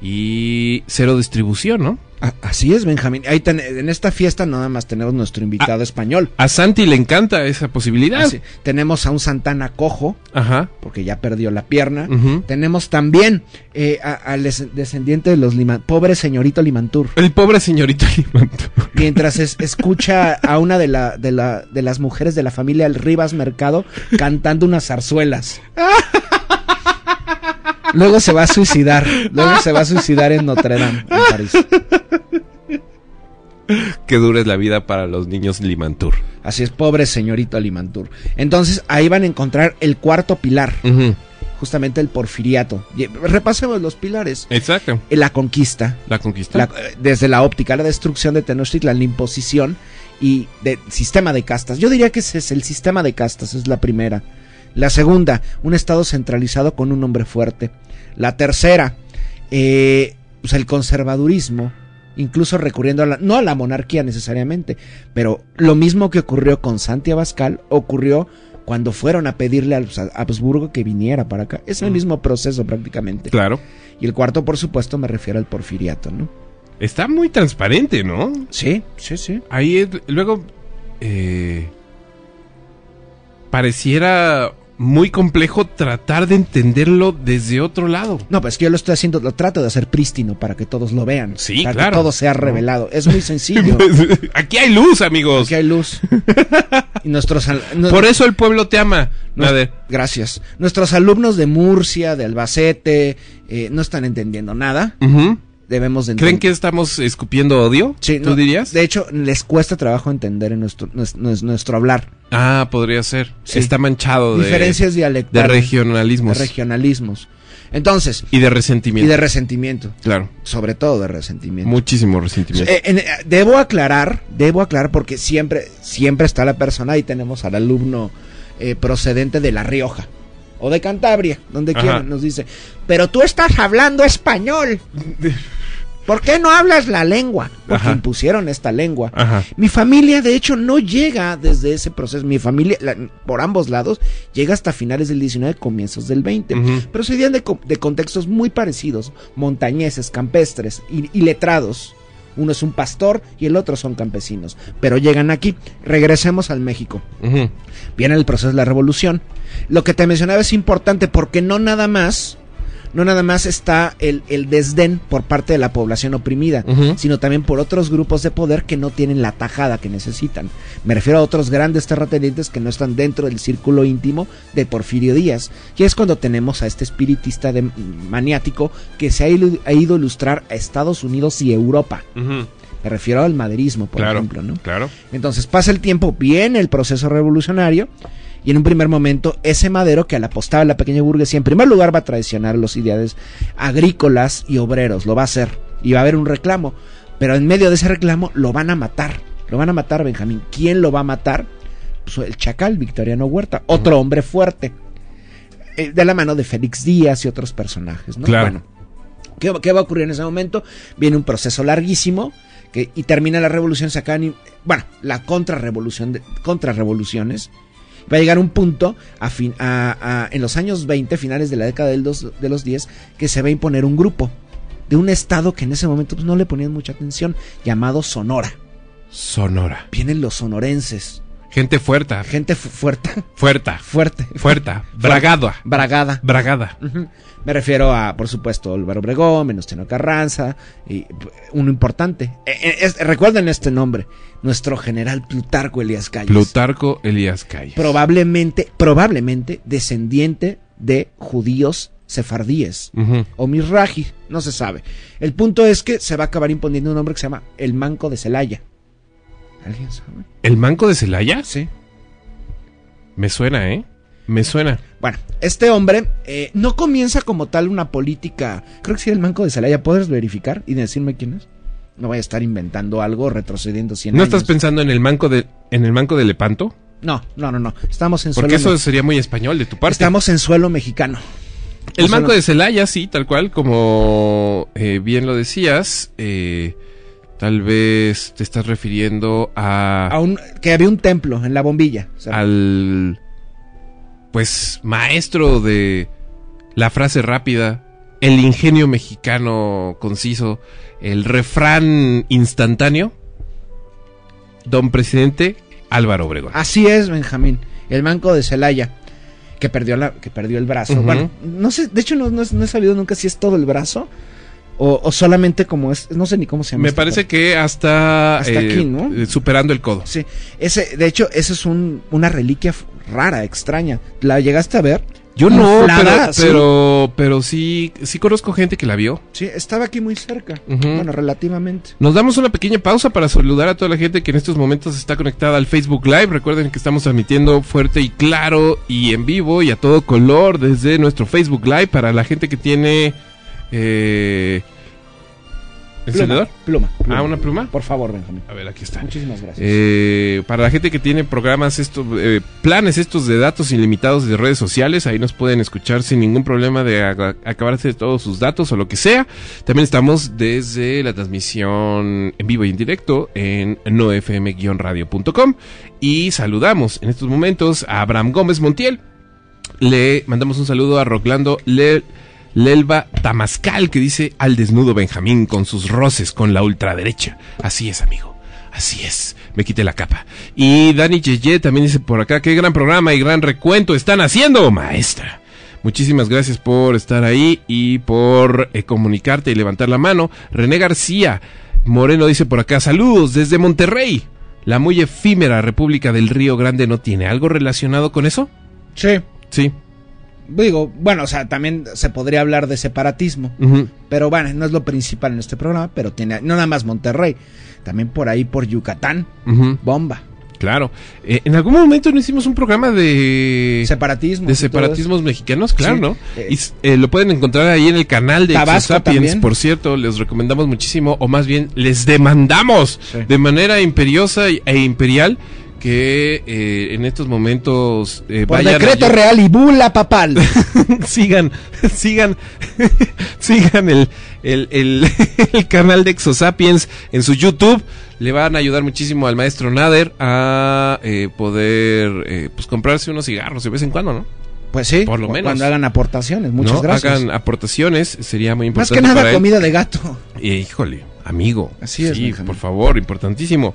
y cero distribución, ¿no? Así es, Benjamín. Ahí ten- en esta fiesta nada más tenemos nuestro invitado español. A Santi le encanta esa posibilidad. Así- tenemos a un Santana cojo, Ajá. porque ya perdió la pierna. Tenemos también eh, al des- descendiente de los Liman, pobre señorito Limantur. El pobre señorito Limantur. Mientras es- escucha a una de, la, de, la, de las mujeres de la familia El Rivas Mercado cantando unas zarzuelas. Luego se va a suicidar. Luego se va a suicidar en Notre Dame, en París. Qué dura es la vida para los niños Limantur. Así es, pobre señorito Limantur. Entonces ahí van a encontrar el cuarto pilar, justamente el porfiriato. Repasemos los pilares. Exacto. La conquista, La conquista. la- eh, desde la óptica, la destrucción de Tenochtitlan, la imposición y de sistema de castas. Yo diría que ese es el sistema de castas, es la primera. La segunda, un estado centralizado con un hombre fuerte. La tercera, eh, pues el conservadurismo, incluso recurriendo a la, no a la monarquía necesariamente, pero lo mismo que ocurrió con Santi Abascal ocurrió cuando fueron a pedirle a Habsburgo que viniera para acá. Es el Mm. mismo proceso prácticamente. Claro. Y el cuarto, por supuesto, me refiero al porfiriato, ¿no? Está muy transparente, ¿no? Sí, sí, sí. Ahí es- luego eh, pareciera muy complejo tratar de entenderlo desde otro lado. No, pues que yo lo estoy haciendo, lo trato de hacer prístino para que todos lo vean. Sí, para claro. que todo sea revelado. Es muy sencillo. Aquí hay luz, amigos. Aquí hay luz. y nuestros no- Por eso el pueblo te ama. no- Nader. gracias. Nuestros alumnos de Murcia, de Albacete, eh, no están entendiendo nada. Debemos de ¿Creen que estamos escupiendo odio? Sí, ¿Tú no, dirías? De hecho, les cuesta trabajo entender en nuestro, nues- nues- nuestro, hablar. Ah, podría ser. Sí. Está manchado de, Diferencias de dialectales. regionalismos de regionalismos. Entonces, y de y resentimiento. de resentimiento. Claro, Sobre todo de resentimiento. muchísimo resentimiento. Eh, eh, debo aclarar, debo aclarar porque siempre, siempre está la persona y tenemos al alumno eh, procedente de La Rioja o de Cantabria, donde Ajá. quiera, nos dice, pero tú estás hablando español. ¿Por qué no hablas la lengua? Porque Ajá. impusieron esta lengua. Ajá. Mi familia, de hecho, no llega desde ese proceso. Mi familia, la- por ambos lados, llega hasta finales del 19, comienzos del 20. Ujú. Pero se vienen de, de contextos muy parecidos, montañeses, campestres y, y letrados. Uno es un pastor y el otro son campesinos. Pero llegan aquí. Regresemos al México. Viene el proceso de la revolución. Lo que te mencionaba es importante porque no nada más, no nada más está el, el desdén por parte de la población oprimida, sino también por otros grupos de poder que no tienen la tajada que necesitan. Me refiero a otros grandes terratenientes que no están dentro del círculo íntimo de Porfirio Díaz. Y es cuando tenemos a este espiritista de- maniático que se ha ilu- ha ido a ilustrar a Estados Unidos y Europa. Me refiero al maderismo, por Claro, ejemplo, ¿no? claro. Entonces pasa el tiempo, viene el proceso revolucionario y en un primer momento ese Madero que al apostar a la pequeña burguesía en primer lugar va a traicionar los ideales agrícolas y obreros, lo va a hacer y va a haber un reclamo, pero en medio de ese reclamo lo van a matar, lo van a matar Benjamín. ¿Quién lo va a matar? Pues el chacal Victoriano Huerta, otro hombre fuerte, eh, de la mano de Félix Díaz y otros personajes, ¿no? Claro. Bueno, ¿Qué, qué va a ocurrir en ese momento? Viene un proceso larguísimo que, y termina la revolución, se acaban, y- bueno, la contrarrevolución, de, contrarrevoluciones. Va a llegar un punto a fin, a- a- en los años 20, finales de la década del dos- de los 10, que se va a imponer un grupo. de un estado que en ese momento pues, no le ponían mucha atención, llamado Sonora. Sonora. Vienen los sonorenses, Gente fuerte. gente fu- fuerte, Fuerte. fuerte, Fuerte. Bragada. bragada. Bragada. Me refiero a, por supuesto, Álvaro Obregón, Venustiano Carranza, y uno importante. Eh, eh, es- recuerden este nombre, nuestro general Plutarco Elías Calles. Plutarco Elías Calles. probablemente, probablemente descendiente de judíos sefardíes. O Mirraji, no se sabe. El punto es que se va a acabar imponiendo un nombre que se llama el Manco de Celaya. ¿Alguien sabe? ¿El manco de Celaya? Sí. Me suena, ¿eh? Me suena. Bueno, este hombre eh, no comienza como tal una política. Creo que sí, el Manco de Celaya. ¿Puedes verificar y decirme quién es? No voy a estar inventando algo retrocediendo 100 ¿No años. estás pensando en el manco de en el manco de Lepanto? No, no, no, no. Estamos en Porque suelo. eso sería muy español de tu parte. Estamos en suelo mexicano. El O sea, manco no- de Celaya, sí, tal cual, como eh, bien lo decías. eh, tal vez te estás refiriendo a, a un- que había un templo en la bombilla. Al pues maestro de la frase rápida, el ingenio mexicano conciso, el refrán instantáneo. Don presidente Álvaro Obregón. Así es, Benjamín. El manco de Celaya. Que perdió, la, que perdió el brazo. Bueno, no sé, de hecho no, no, no he sabido nunca si es todo el brazo. O, o solamente como es. No sé ni cómo se llama. Me esta parece parte. que hasta, Hasta aquí, ¿no? eh, superando el codo. Sí. Ese, de hecho, esa es un, una reliquia rara, extraña. ¿La llegaste a ver? Yo no, pero, sí. pero, pero sí, sí conozco gente que la vio. Sí, estaba aquí muy cerca. Bueno, relativamente. Nos damos una pequeña pausa para saludar a toda la gente que en estos momentos está conectada al Facebook Live. Recuerden que estamos transmitiendo fuerte y claro y en vivo y a todo color desde nuestro Facebook Live para la gente que tiene eh, encendedor. Pluma, pluma. Ah, una pluma. Por favor, Benjamín. A ver, aquí está. Muchísimas gracias. Eh, para la gente que tiene programas, estos eh, planes estos de datos ilimitados de redes sociales, ahí nos pueden escuchar sin ningún problema de acabarse de todos sus datos o lo que sea. También estamos desde la transmisión en vivo y en directo en nofm-radio.com y saludamos en estos momentos a Abraham Gómez Montiel. Le mandamos un saludo a Roclando Le- Lelva Tamascal que dice al desnudo Benjamín con sus roces con la ultraderecha. Así es, amigo. Así es, me quité la capa. Y Dani Yeye también dice por acá, qué gran programa y gran recuento están haciendo, maestra. Muchísimas gracias por estar ahí y por eh, comunicarte y levantar la mano. René García Moreno dice por acá, saludos desde Monterrey. La muy efímera República del Río Grande no tiene algo relacionado con eso? sí. Sí. Digo, bueno, o sea, también se podría hablar de separatismo. Pero bueno, no es lo principal en este programa, pero tiene, no nada más Monterrey, también por ahí por Yucatán, bomba, Claro. Eh, en algún momento no hicimos un programa de... separatismo. de separatismos mexicanos, claro, Sí. ¿no? Eh, Y eh, lo pueden encontrar ahí en el canal de también. por cierto, les recomendamos muchísimo, o más bien les demandamos Sí. de manera imperiosa e imperial que eh, en estos momentos eh, Por vayan a- decreto real y bula papal. sigan, sigan, sigan el, el, el, el canal de Exosapiens en su YouTube. Le van a ayudar muchísimo al maestro Nader a eh, poder eh, pues comprarse unos cigarros de vez en cuando, ¿no? Pues sí, Por lo menos. cuando hagan aportaciones, muchas ¿No? gracias. Hagan aportaciones, sería muy Más importante. que nada para él. comida de gato. Eh, híjole, amigo. Así es, Sí, por favor, importantísimo.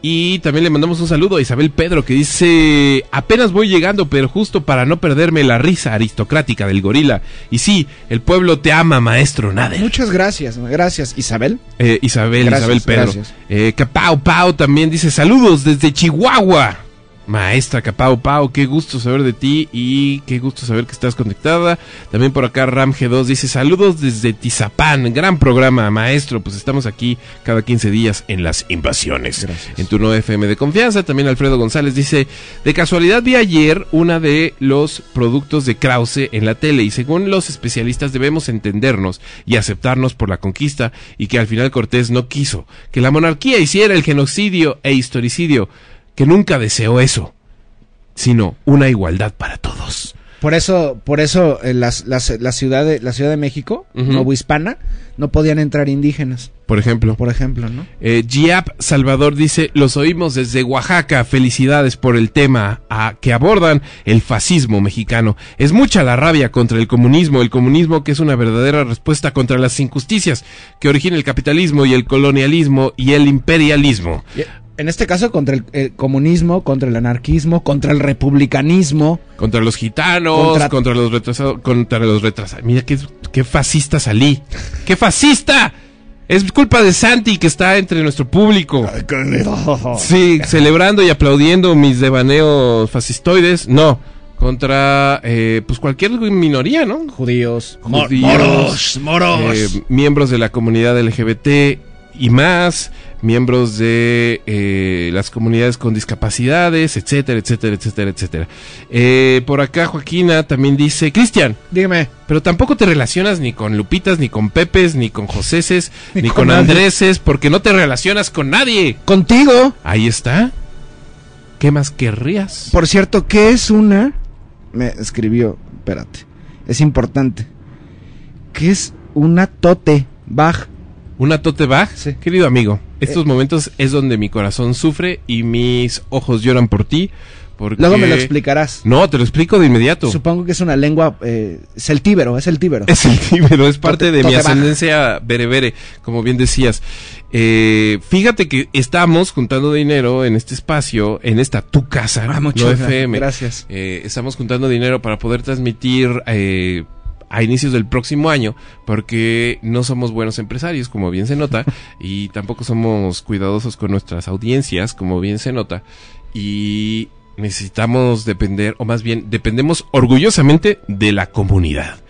Y también le mandamos un saludo a Isabel Pedro que dice, apenas voy llegando, pero justo para no perderme la risa aristocrática del gorila. Y sí, el pueblo te ama, maestro Nader. Muchas gracias, gracias. Isabel. Eh, Isabel, Gracias, Isabel Pedro. Eh, Capao Pau también dice, saludos desde Chihuahua. Maestra Capao Pau, qué gusto saber de ti y qué gusto saber que estás conectada. También por acá Ram G2 dice, saludos desde Tizapán, gran programa, maestro. Pues estamos aquí cada 15 días en las invasiones. Gracias. En tu nuevo FM de confianza. También Alfredo González dice, de casualidad vi ayer una de los productos de Krause en la tele y según los especialistas debemos entendernos y aceptarnos por la conquista y que al final Cortés no quiso que la monarquía hiciera el genocidio e historicidio, que nunca deseó eso, sino una igualdad para todos. Por eso, por eso eh, las, las- la ciudad de la Ciudad de México. Nuevo Hispana, no podían entrar indígenas, Por ejemplo. por ejemplo, ¿no? Eh, Giap Salvador dice, los oímos desde Oaxaca, felicidades por el tema a, que abordan el fascismo mexicano. Es mucha la rabia contra el comunismo, el comunismo que es una verdadera respuesta contra las injusticias que origina el capitalismo y el colonialismo y el imperialismo. En este caso contra el, el comunismo, contra el anarquismo, contra el republicanismo. Contra los gitanos, Contra- contra, los retrasados, contra los retrasados. Mira qué, qué fascista salí. ¡Qué fascista! Es culpa de Santi que está entre nuestro público. Sí, celebrando y aplaudiendo mis devaneos fascistoides. No, contra eh, pues cualquier minoría, ¿no? Judíos, Judíos, eh, miembros de la comunidad LGBT y más, miembros de eh, las comunidades con discapacidades, etcétera, etcétera, etcétera, etcétera. Eh, por acá Joaquina también dice, Cristian, Dígame. pero tampoco te relacionas ni con Lupitas, ni con Pepes, ni con Joseses, ni, Ni con, con. Andreses, porque no te relacionas con nadie. Contigo. Ahí está. ¿Qué más querrías? Por cierto, ¿qué es una? Me escribió, espérate. Es importante. ¿Qué es una tote bag? ¿Una tote bag? Sí. Querido amigo, estos momentos es donde mi corazón sufre y mis ojos lloran por ti. Porque... Luego me lo explicarás. No, te lo explico de inmediato. Supongo que es una lengua eh, celtíbero, es celtíbero. Es el tíbero, es parte Tote- de mi tote ascendencia berebere, como bien decías. Eh, fíjate que estamos juntando dinero en este espacio, en esta tu casa, Ah, no. FM. Gracias. Eh, estamos juntando dinero para poder transmitir eh, a inicios del próximo año, porque no somos buenos empresarios, como bien se nota, y tampoco somos cuidadosos con nuestras audiencias, como bien se nota, y necesitamos depender, o más bien dependemos orgullosamente de la comunidad.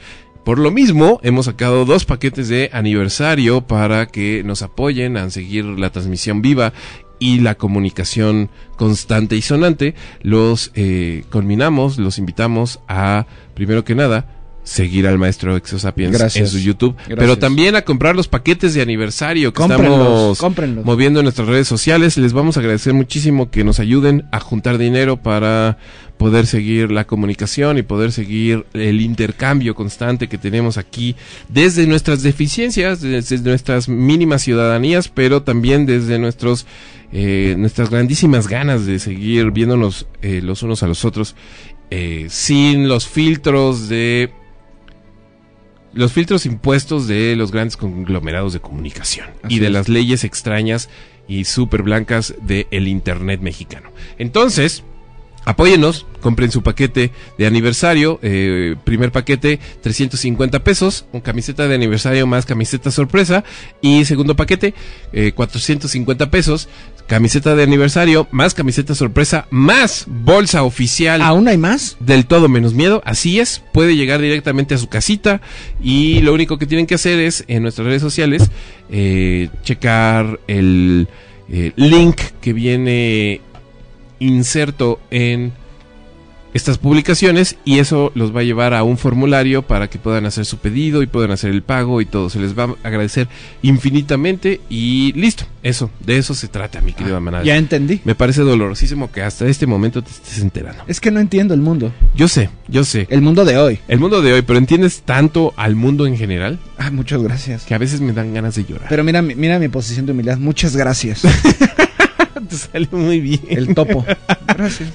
Por lo mismo, hemos sacado dos paquetes de aniversario para que nos apoyen a seguir la transmisión viva y la comunicación constante y sonante. Los eh, conminamos, los invitamos a, primero que nada, seguir al maestro Exosapiens en Gracias. su YouTube, Gracias. pero también a comprar los paquetes de aniversario que Cómprenlos, estamos cómprenlos. moviendo en nuestras redes sociales. Les vamos a agradecer muchísimo que nos ayuden a juntar dinero para poder seguir la comunicación y poder seguir el intercambio constante que tenemos aquí desde nuestras deficiencias, desde nuestras mínimas ciudadanías, pero también desde nuestros eh, nuestras grandísimas ganas de seguir viéndonos eh, los unos a los otros eh, sin los filtros de los filtros impuestos de los grandes conglomerados de comunicación Así y de es. las leyes extrañas y súper blancas del Internet mexicano. Entonces, apóyennos, compren su paquete de aniversario, eh, primer paquete 350 pesos, un camiseta de aniversario más camiseta sorpresa y segundo paquete eh, 450 pesos, camiseta de aniversario más camiseta sorpresa más bolsa oficial ¿Aún hay más? del todo menos miedo, así es, puede llegar directamente a su casita y lo único que tienen que hacer es en nuestras redes sociales eh, checar el eh, link que viene inserto en estas publicaciones y eso los va a llevar a un formulario para que puedan hacer su pedido y puedan hacer el pago y todo. Se les va a agradecer infinitamente y listo. Eso, de eso se trata, mi querida manada. Ya entendí. Me parece dolorosísimo que hasta este momento te estés enterando. Es que no entiendo el mundo. Yo sé, yo sé. El mundo de hoy. El mundo de hoy, pero entiendes tanto al mundo en general Ah, muchas gracias. que a veces me dan ganas de llorar. Pero mira, mi- mira mi posición de humildad. Muchas gracias. te sale muy bien. El topo. Gracias.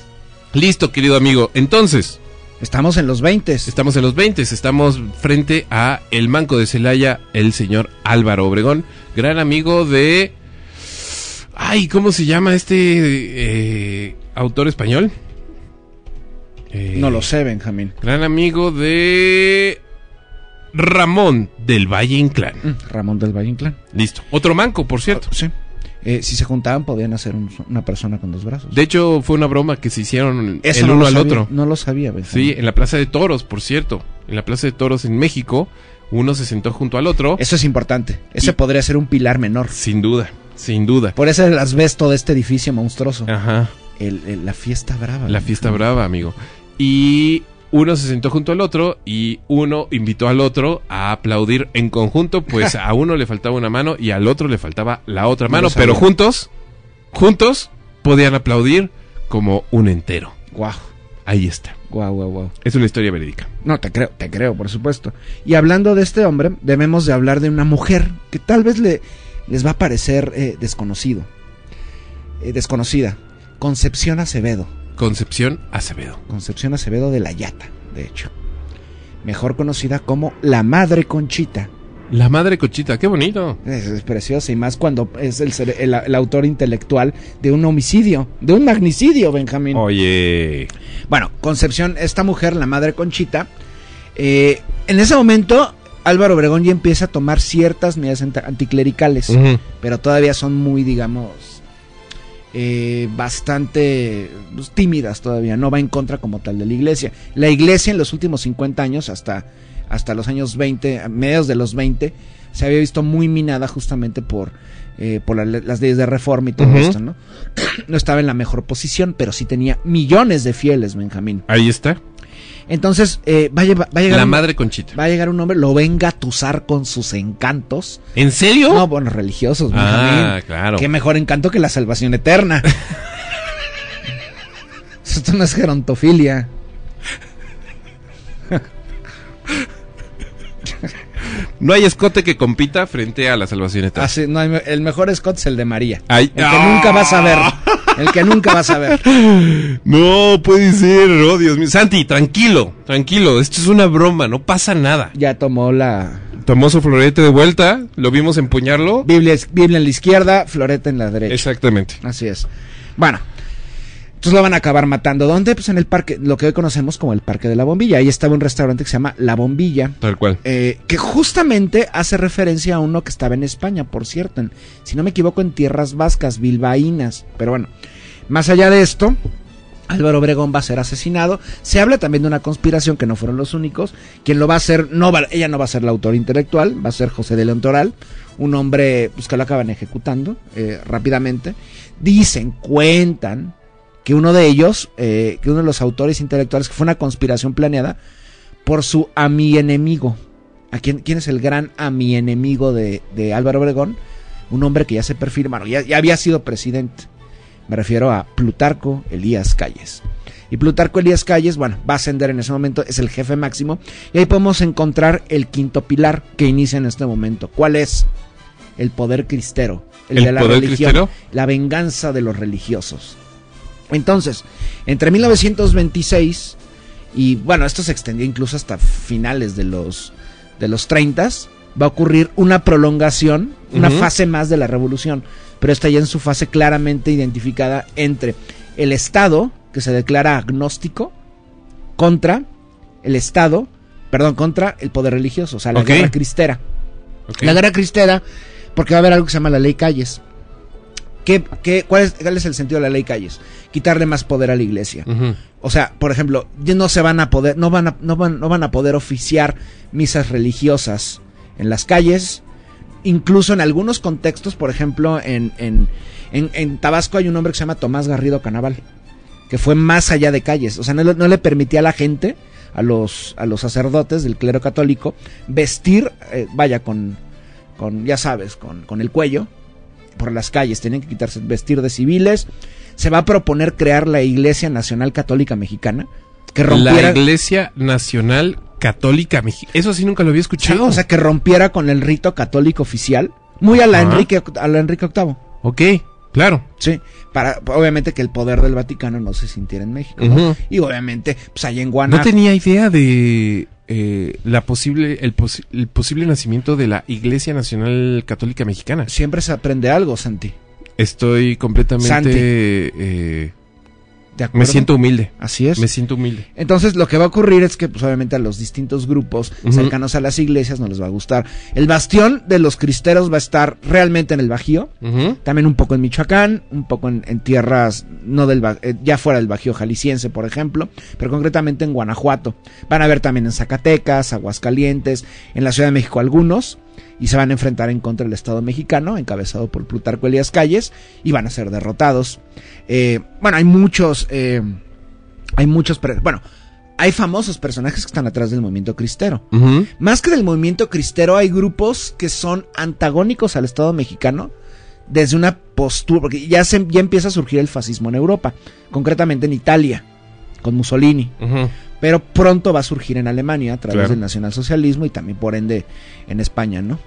Listo, querido amigo. Entonces, Estamos en los 20. estamos en los 20, estamos frente a el manco de Celaya, el señor Álvaro Obregón, gran amigo de... Ay, ¿cómo se llama este eh, autor español? Eh, No lo sé, Benjamín. Gran amigo de Ramón del Valle Inclán. Mm, Ramón del Valle Inclán. Listo. Otro manco, por cierto. Sí. Eh, si se juntaban, podían hacer un- una persona con dos brazos. De hecho, fue una broma que se hicieron Eso el no uno al sabía, otro. No lo sabía. Sí, en la Plaza de Toros, por cierto. En la Plaza de Toros en México, uno se sentó junto al otro. Eso es importante. Ese Y- podría ser un pilar menor. Sin duda, sin duda. Por eso el asbesto de este edificio monstruoso. Ajá, El- el- la fiesta brava. la fiesta brava, amigo. Y uno se sentó junto al otro y uno invitó al otro a aplaudir en conjunto, pues a uno le faltaba una mano y al otro le faltaba la otra No mano, pero juntos, juntos podían aplaudir como un entero. Guau. Ahí está. Guau, guau, guau. Es una historia verídica. No, te creo, te creo, por supuesto. Y hablando de este hombre, debemos de hablar de una mujer que tal vez le, les va a parecer eh, desconocido. Eh, desconocida. Concepción Acevedo. Concepción Acevedo. Concepción Acevedo de la Yata, de hecho. Mejor conocida como la Madre Conchita. La madre Conchita, qué bonito. Es, es preciosa y más cuando es el, cere- el- el autor intelectual de un homicidio, de un magnicidio, Benjamín. Oye. Bueno, Concepción, esta mujer, la madre Conchita, eh, en ese momento Álvaro Obregón ya empieza a tomar ciertas medidas anticlericales, pero todavía son muy, digamos, eh, bastante pues, tímidas todavía, no va en contra como tal de la iglesia. La iglesia en los últimos 50 años, hasta, hasta los años 20, a mediados de los 20, se había visto muy minada justamente por, eh, por la las leyes de reforma y todo esto, ¿no? No estaba en la mejor posición, pero sí tenía millones de fieles, Benjamín. Ahí está. Entonces, eh, va, a llevar- va a llegar La un, madre Conchita. va a llegar un hombre, lo va a engatusar con sus encantos. ¿En serio? No, bueno, religiosos, ah, Benjamín. claro. Qué mejor encanto que la salvación eterna. Esto no es gerontofilia. No hay escote que compita frente a la salvación eterna. Así, no, hay- el mejor Scott es el de María. Ay. el que ¡Ah! nunca vas a ver. El que nunca vas a ver. No puede ser, oh Dios mío. Santi, tranquilo, tranquilo. Esto es una broma, no pasa nada. Ya tomó la Tomó su florete de vuelta, lo vimos empuñarlo. Biblia, Biblia en la izquierda, floreta en la derecha. Exactamente. Así es. Bueno, entonces lo van a acabar matando. ¿Dónde? Pues en el parque, lo que hoy conocemos como el Parque de la Bombilla. Ahí estaba un restaurante que se llama La Bombilla. Tal cual. eh, que justamente hace referencia a uno que estaba en España, por cierto, en- si no me equivoco, en tierras vascas, bilbaínas. Pero bueno, más allá de esto, Álvaro Obregón va a ser asesinado. Se habla también de una conspiración que no fueron los únicos. Quien lo va a hacer, no va, ella no va a ser la autora intelectual, va a ser José de León Toral, un hombre pues, que lo acaban ejecutando eh, rápidamente. Dicen, cuentan que uno de ellos, eh, que uno de los autores intelectuales, que fue una conspiración planeada por su a mi enemigo. ¿A quién, quién es el gran a mi enemigo de, de Álvaro Obregón? Un hombre que ya se perfila, bueno, ya, ya había sido presidente. Me refiero a Plutarco Elías Calles. Y Plutarco Elías Calles, bueno, va a ascender en ese momento, es el jefe máximo. Y ahí podemos encontrar el quinto pilar que inicia en este momento. ¿Cuál es? El poder cristero. El, ¿El de la poder religión. cristero? La venganza de los religiosos. Entonces, entre 1926 y bueno, esto se extendió incluso hasta finales de los de los 30 va a ocurrir una prolongación, una fase más de la revolución, pero está ya en su fase claramente identificada entre el Estado, que se declara agnóstico, contra el Estado, perdón, contra el poder religioso, o sea, la guerra cristera. La guerra cristera, porque va a haber algo que se llama la ley Calles. ¿Qué, qué, cuál, es, cuál es el sentido de la ley Calles? Quitarle más poder a la iglesia. O sea, por ejemplo, no se van a poder, no van a, no van, no van a poder oficiar misas religiosas en las calles. Incluso en algunos contextos, por ejemplo, en, en, en, en Tabasco hay un hombre que se llama Tomás Garrido Canaval, que fue más allá de calles. O sea, no, le- no le permitía a la gente, a los, a los sacerdotes del clero católico, vestir, eh, vaya, con, con, ya sabes, con, con el cuello por las calles. Tenían que quitarse, vestir de civiles. Se va a proponer crear la Iglesia Nacional Católica Mexicana, que La rompiera, Iglesia Nacional Católica Mexicana. Eso sí nunca lo había Sí, escuchado. o sea, que rompiera con el rito católico oficial, muy a la Ajá. Enrique, a la Enrique VIII. ok, claro. Sí, para obviamente que el poder del Vaticano no se sintiera en México. ¿no? Y obviamente, pues allá en No Guanajuato. tenía idea de eh, la posible el, posi- el posible nacimiento de la Iglesia Nacional Católica Mexicana. Siempre se aprende algo, Santi. Estoy completamente Santi. eh, ¿De me siento humilde. Así es. Me siento humilde. Entonces, lo que va a ocurrir es que, pues, obviamente, a los distintos grupos cercanos a las iglesias no les va a gustar. El bastión de los cristeros va a estar realmente en el Bajío. También un poco en Michoacán, un poco en, en tierras, no del eh, ya fuera del Bajío jalisciense, por ejemplo, pero concretamente en Guanajuato. Van a ver también en Zacatecas, Aguascalientes, en la Ciudad de México algunos, y se van a enfrentar en contra del Estado mexicano, encabezado por Plutarco Elías Calles, y van a ser derrotados. Eh, bueno, hay muchos, eh, hay muchos, bueno, hay famosos personajes que están atrás del movimiento cristero. Más que del movimiento cristero, hay grupos que son antagónicos al Estado mexicano desde una postura, porque ya, se, ya empieza a surgir el fascismo en Europa, concretamente en Italia. con Mussolini. Ujú. Pero pronto va a surgir en Alemania a través Claro. del nacionalsocialismo y también por ende en España, ¿no?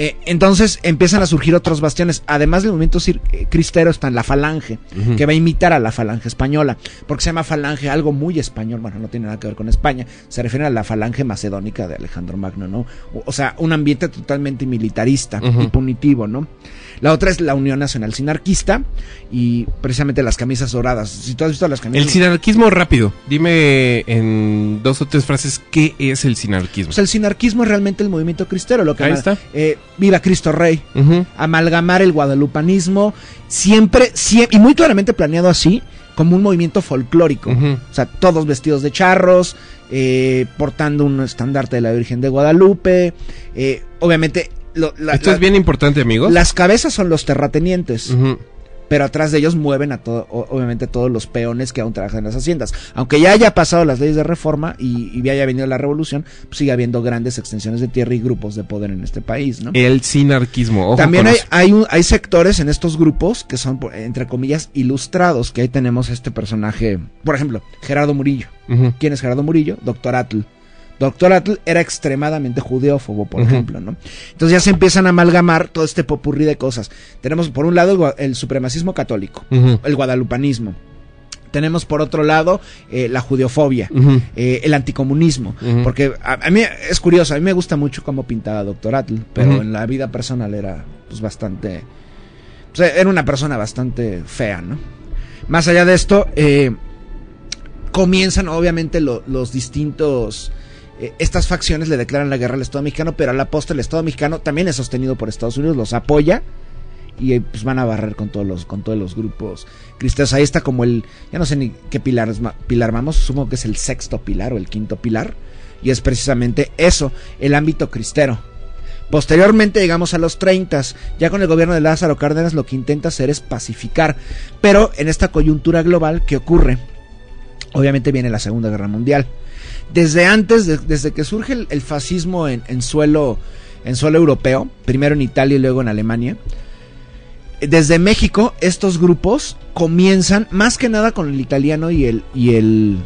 Eh, entonces empiezan a surgir otros bastiones. Además del movimiento eh, cristero está en la falange, que va a imitar a la falange española. Porque se llama falange algo muy español. Bueno, no tiene nada que ver con España. Se refiere a la falange macedónica de Alejandro Magno, ¿no? O, o sea, un ambiente totalmente militarista y punitivo, ¿no? La otra es la Unión Nacional Sinarquista y precisamente las camisas doradas. Si tú has visto las camisas... El sinarquismo rápido. Dime en dos o tres frases qué es el sinarquismo. Pues el sinarquismo es realmente el movimiento cristero, lo que Ahí está. eh, viva Cristo Rey, amalgamar el guadalupanismo, siempre, siempre, y muy claramente planeado así, como un movimiento folclórico. O sea, todos vestidos de charros, eh, portando un estandarte de la Virgen de Guadalupe, eh, obviamente... lo- la- Esto la- es bien importante, amigos. Las cabezas son los terratenientes. Pero atrás de ellos mueven a todo, obviamente todos los peones que aún trabajan en las haciendas. Aunque ya haya pasado las leyes de reforma y, y ya haya venido la revolución, pues sigue habiendo grandes extensiones de tierra y grupos de poder en este país, ¿no? El sinarquismo. Ojo También hay, hay, un- hay sectores en estos grupos que son, entre comillas, ilustrados, que ahí tenemos este personaje, por ejemplo, Gerardo Murillo. ¿Quién es Gerardo Murillo? Doctor Atl. Doctor Atl era extremadamente judeófobo, por ejemplo, ¿no? Entonces ya se empiezan a amalgamar todo este popurrí de cosas. Tenemos por un lado el, supremacismo católico, el guadalupanismo. Tenemos por otro lado eh, la judeofobia, eh, el anticomunismo. Porque a, a mí es curioso, a mí me gusta mucho cómo pintaba Doctor Atl, pero en la vida personal era pues bastante... pues, era una persona bastante fea, ¿no? Más allá de esto, eh, comienzan obviamente lo- los distintos... eh, estas facciones le declaran la guerra al Estado mexicano, pero a la postre el Estado mexicano también es sostenido por Estados Unidos, los apoya y eh, pues van a barrer con todos los con todos los grupos cristianos. Ahí está como el ya no sé ni qué pilar es pilar vamos, supongo que es el sexto pilar o el quinto pilar y es precisamente eso, el ámbito cristero. Posteriormente llegamos a los 30, ya con el gobierno de Lázaro Cárdenas lo que intenta hacer es pacificar, pero en esta coyuntura global que ocurre, obviamente viene la Segunda Guerra Mundial. Desde antes, de- desde que surge el, fascismo en, en suelo en suelo europeo, primero en Italia y luego en Alemania, desde México estos grupos comienzan más que nada con el italiano y el y el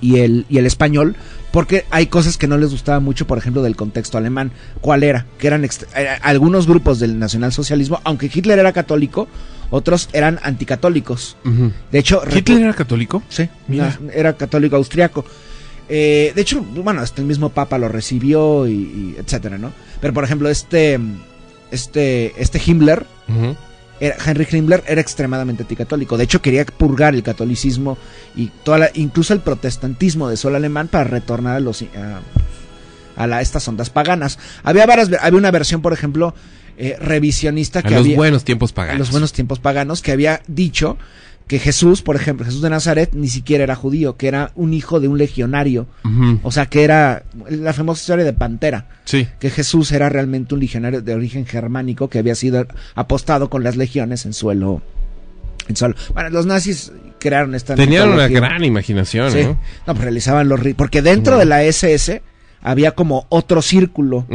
y el y el español porque hay cosas que no les gustaba mucho, por ejemplo, del contexto alemán. ¿Cuál era? Que eran eh, algunos grupos del nacionalsocialismo, aunque Hitler era católico, otros eran anticatólicos. De hecho, ¿Hitler era católico? Sí, Mira. era católico austriaco. Eh, de hecho, bueno, hasta el mismo Papa lo recibió y, y etcétera, ¿no? Pero por ejemplo, este, este, este Himmler, Ujú. Era, Henry Himmler era extremadamente anticatólico. De hecho, quería purgar el catolicismo y toda la- incluso el protestantismo de suelo alemán para retornar a los a, a la- estas ondas paganas. Había varias, había una versión, por ejemplo, eh, revisionista A que los había buenos tiempos a paganos. los buenos tiempos paganos que había dicho que Jesús, por ejemplo, Jesús de Nazaret ni siquiera era judío, que era un hijo de un legionario, o sea, que era la famosa historia de Pantera, Sí. que Jesús era realmente un legionario de origen germánico que había sido apostado con las legiones en suelo en suelo. Bueno, los nazis crearon esta Tenían una gran imaginación, Sí. ¿no? No, pues realizaban los porque dentro de la SS había como otro círculo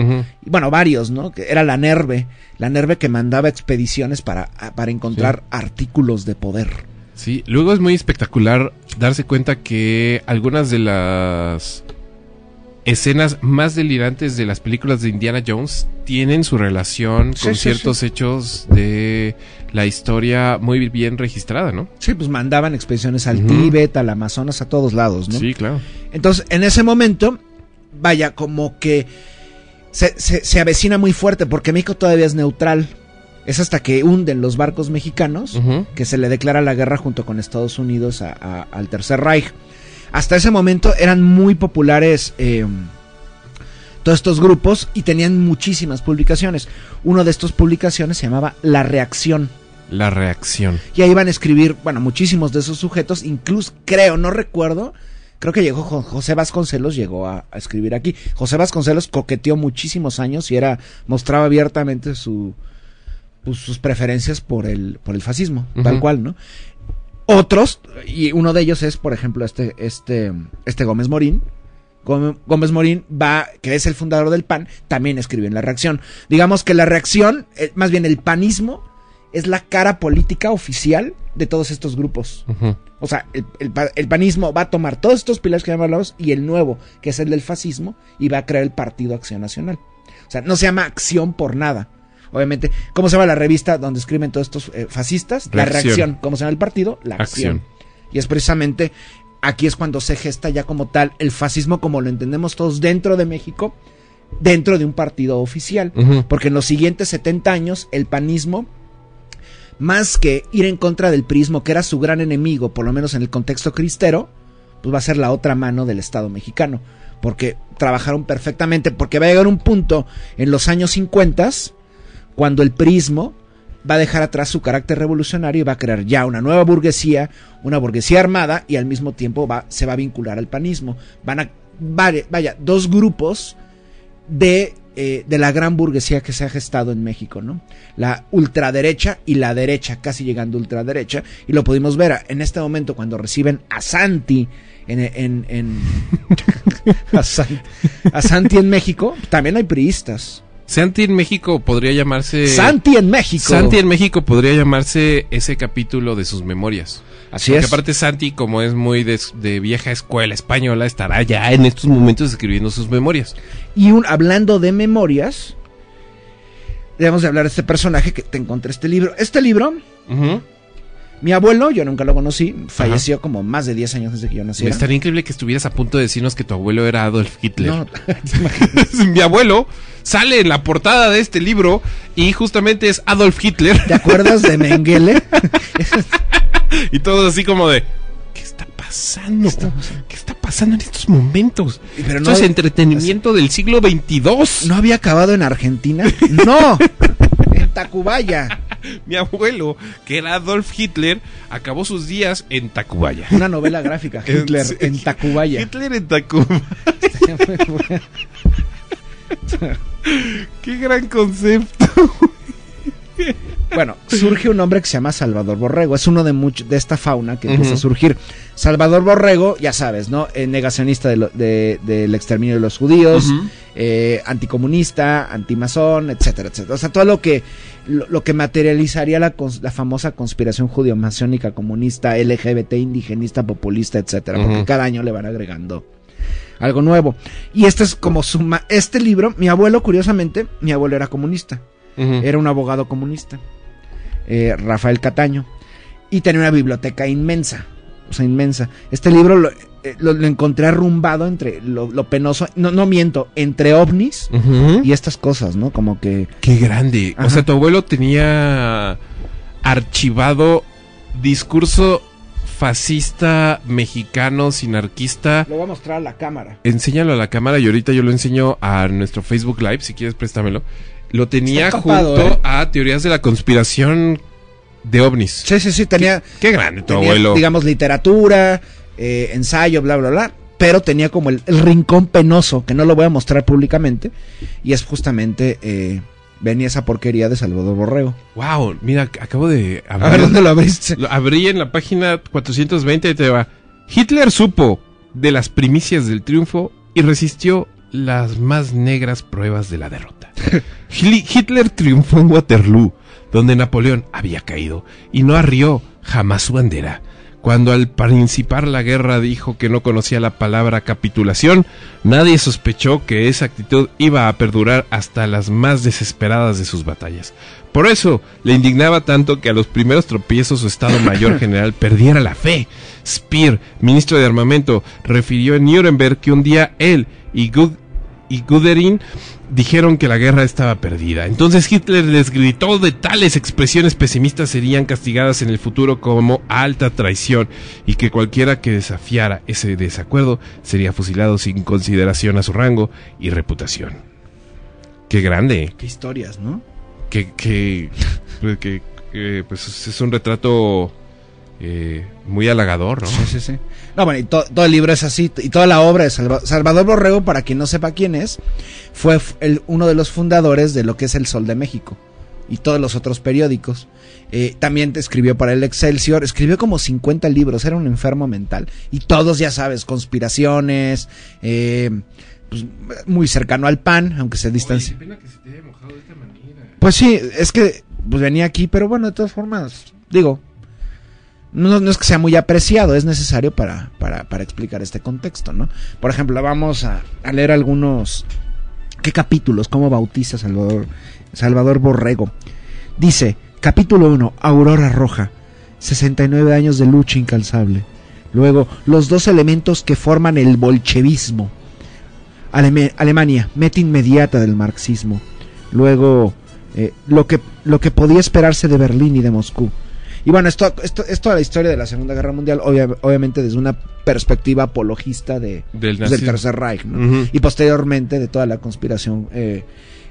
bueno, varios, ¿no? Que era la Nerve, la Nerve que mandaba expediciones para, para encontrar artículos de poder. Sí, luego es muy espectacular darse cuenta que algunas de las escenas más delirantes de las películas de Indiana Jones tienen su relación Sí, con sí, ciertos hechos de la historia muy bien registrada, ¿no? Sí, pues mandaban expediciones al Ujú. Tíbet, al Amazonas, a todos lados, ¿no? Sí, claro. Entonces, en ese momento, vaya, como que se, se, se avecina muy fuerte, porque México todavía es neutral. Es hasta que hunden los barcos mexicanos que se le declara la guerra junto con Estados Unidos a- a- al Tercer Reich. Hasta ese momento eran muy populares eh, todos estos grupos y tenían muchísimas publicaciones. Uno de estas publicaciones se llamaba La Reacción. La reacción. Y ahí iban a escribir, bueno, muchísimos de esos sujetos, incluso creo, no recuerdo, creo que llegó Jo- José Vasconcelos, llegó a, a escribir aquí. José Vasconcelos coqueteó muchísimos años y era, mostraba abiertamente su, pues, sus preferencias por el, por el fascismo, tal cual, ¿no? Otros, y uno de ellos es, por ejemplo, este, este, este Gómez Morín. Gómez Morín va, que es el fundador del PAN, también escribió en la reacción. Digamos que la reacción, eh, más bien el panismo, es la cara política oficial de todos estos grupos. O sea, el, el pa- el panismo va a tomar todos estos pilares que hablamos y el nuevo, que es el del fascismo, y va a crear el Partido Acción Nacional. O sea, no se llama Acción por nada. Obviamente, ¿cómo se llama la revista donde escriben todos estos eh, fascistas? La Reacción. ¿Cómo se llama el partido? La acción. Acción. Y es precisamente aquí es cuando se gesta ya como tal el fascismo como lo entendemos todos dentro de México, dentro de un partido oficial. Porque en los siguientes 70 años el panismo, más que ir en contra del prismo, que era su gran enemigo, por lo menos en el contexto cristero, pues va a ser la otra mano del Estado mexicano. Porque trabajaron perfectamente, porque va a llegar un punto en los años 50 cuando el prismo va a dejar atrás su carácter revolucionario y va a crear ya una nueva burguesía, una burguesía armada y al mismo tiempo se va a vincular al panismo. Van a, vaya, dos grupos de, eh, de la gran burguesía que se ha gestado en México, ¿no? La ultraderecha y la derecha, casi llegando a ultraderecha, y lo pudimos ver en este momento cuando reciben a Santi en... a, San- a Santi en México, también hay priistas. Santi en México podría llamarse. Santi en México. Santi en México podría llamarse ese capítulo de sus memorias. Así Porque es. aparte Santi, como es muy de, de vieja escuela española, estará ya en estos momentos escribiendo sus memorias. Y un, hablando de memorias, debemos de hablar de este personaje que te encontré este libro. Este libro, Ujú. Mi abuelo, yo nunca lo conocí, falleció como más de 10 años desde que yo nací. Estaría increíble que estuvieras a punto de decirnos que tu abuelo era Adolf Hitler. No. Mi abuelo sale en la portada de este libro y justamente es Adolf Hitler. ¿Te acuerdas de Mengele? Y todos así como de, ¿qué está pasando? ¿Qué está pasando en estos momentos? Pero Esto no- es entretenimiento del siglo XXII. ¿No había acabado en Argentina? No, en Tacubaya. Mi abuelo, que era Adolf Hitler, acabó sus días en Tacubaya. Una novela gráfica, Hitler en Tacubaya. Hitler en Tacubaya. Qué gran concepto. Bueno, surge un hombre que se llama Salvador Borrego. Es uno de de esta fauna que empieza Ujú. a surgir. Salvador Borrego, ya sabes, ¿no? Eh, negacionista de lo- de- del exterminio de los judíos, Ujú. Eh, anticomunista, antimazón, etcétera, etcétera. O sea, todo lo que lo, lo que materializaría la, la famosa conspiración judío-masónica, comunista, LGBT, indigenista, populista, etcétera. Porque cada año le van agregando algo nuevo. Y este es como suma. Este libro, mi abuelo, curiosamente, mi abuelo era comunista era un abogado comunista, eh, Rafael Cataño, y tenía una biblioteca inmensa, o sea, inmensa. Este libro lo, eh, lo- lo encontré arrumbado entre lo, lo penoso, no, no miento, entre ovnis y estas cosas, ¿no? Como que... Qué grande. Ajá. O sea, tu abuelo tenía archivado discurso fascista, mexicano, sinarquista. Lo voy a mostrar a la cámara. Enséñalo a la cámara y ahorita yo lo enseño a nuestro Facebook Live, si quieres préstamelo. Lo tenía junto ¿eh? a teorías de la conspiración de ovnis. Sí, sí, sí, tenía, Qué grande tu tenía, abuelo. digamos, literatura, eh, ensayo, bla, bla, bla. Pero tenía como el, el rincón penoso, que no lo voy a mostrar públicamente. Y es justamente, eh, venía esa porquería de Salvador Borrego. Wow, mira, acabo de A ver, ¿dónde lo abriste? Lo abrí en la página 420 y te va. Hitler supo de las primicias del triunfo y resistió las más negras pruebas de la derrota. Hitler triunfó en Waterloo, donde Napoleón había caído, y no arrió jamás su bandera. Cuando al principar la guerra dijo que no conocía la palabra capitulación, nadie sospechó que esa actitud iba a perdurar hasta las más desesperadas de sus batallas. Por eso le indignaba tanto que a los primeros tropiezos su Estado Mayor General perdiera la fe. Speer, ministro de Armamento, refirió en Nuremberg que un día él y, Gud- y Guderian dijeron que la guerra estaba perdida. Entonces Hitler les gritó de tales expresiones pesimistas serían castigadas en el futuro como alta traición y que cualquiera que desafiara ese desacuerdo sería fusilado sin consideración a su rango y reputación. Qué grande Qué historias, ¿no? que, que, pues, que, que, pues es un retrato eh, muy halagador, ¿no? Sí, sí, sí. No, bueno, y to- todo el libro es así, y toda la obra de Salva- Salvador Borrego, para quien no sepa quién es, fue el- uno de los fundadores de lo que es El Sol de México y todos los otros periódicos. Eh, también te escribió para el Excelsior, escribió como 50 libros, era un enfermo mental. Y todos, ya sabes, conspiraciones, eh, pues, muy cercano al pan, aunque se distancia. Pues sí, es que pues venía aquí, pero bueno, de todas formas, digo, no, es que sea muy apreciado, es necesario para, para, para explicar este contexto, ¿no? Por ejemplo, vamos a, a leer algunos, ¿qué capítulos? ¿Cómo bautiza Salvador, Salvador Borrego? Dice, capítulo 1, Aurora Roja, 69 años de lucha incalzable. Luego, los dos elementos que forman el bolchevismo. Aleme- Alemania, meta inmediata del marxismo. Luego, eh, lo, que, lo que podía esperarse de Berlín y de Moscú. Y bueno, esto, esto es toda la historia de la Segunda Guerra Mundial, obvia- obviamente desde una perspectiva apologista de, Del pues, del. Tercer Reich, ¿no? Y posteriormente de toda la conspiración eh,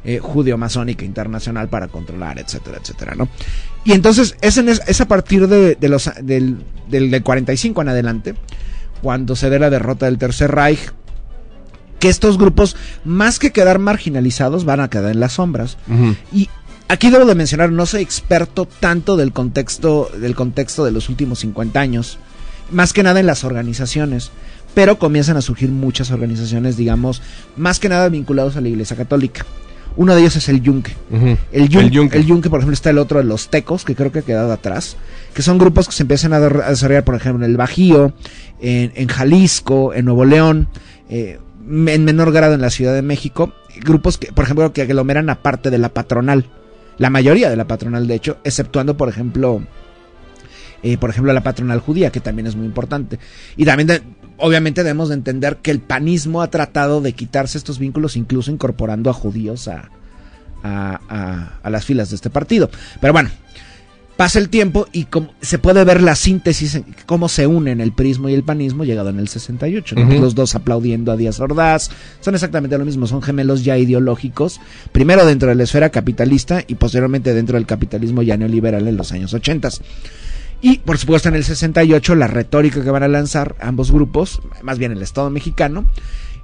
eh, judeo-masónica internacional para controlar, etcétera, etcétera, ¿no? Y entonces es, en es, a partir de, de los, del, del, del 45 en adelante, cuando se dé la derrota del Tercer Reich, que estos grupos, más que quedar marginalizados, van a quedar en las sombras. Ujú. Y aquí debo de mencionar, no soy experto tanto del contexto, del contexto de los últimos 50 años, más que nada en las organizaciones, pero comienzan a surgir muchas organizaciones, digamos, más que nada vinculados a la Iglesia Católica. Uno de ellos es el Yunque. El Yunque, El Yunque. el Yunque, por ejemplo, está el otro de los Tecos, que creo que ha quedado atrás, que son grupos que se empiezan a desarrollar, por ejemplo, en el Bajío, en, en Jalisco, en Nuevo León, eh, en menor grado en la Ciudad de México, grupos que, por ejemplo, que aglomeran aparte de la patronal, la mayoría de la patronal, de hecho, exceptuando, por ejemplo, eh, por ejemplo, la patronal judía, que también es muy importante. Y también, obviamente, debemos de entender que el panismo ha tratado de quitarse estos vínculos, incluso incorporando a judíos a, a, a- a las filas de este partido. Pero bueno, pasa el tiempo y como- se puede ver la síntesis, en cómo se unen el prismo y el panismo llegado en el 68. ¿no? Ujú. Los dos aplaudiendo a Díaz Ordaz. Son exactamente lo mismo, son gemelos ya ideológicos. Primero dentro de la esfera capitalista y posteriormente dentro del capitalismo ya neoliberal en los años 80. Y por supuesto en el 68 la retórica que van a lanzar ambos grupos, más bien el Estado mexicano,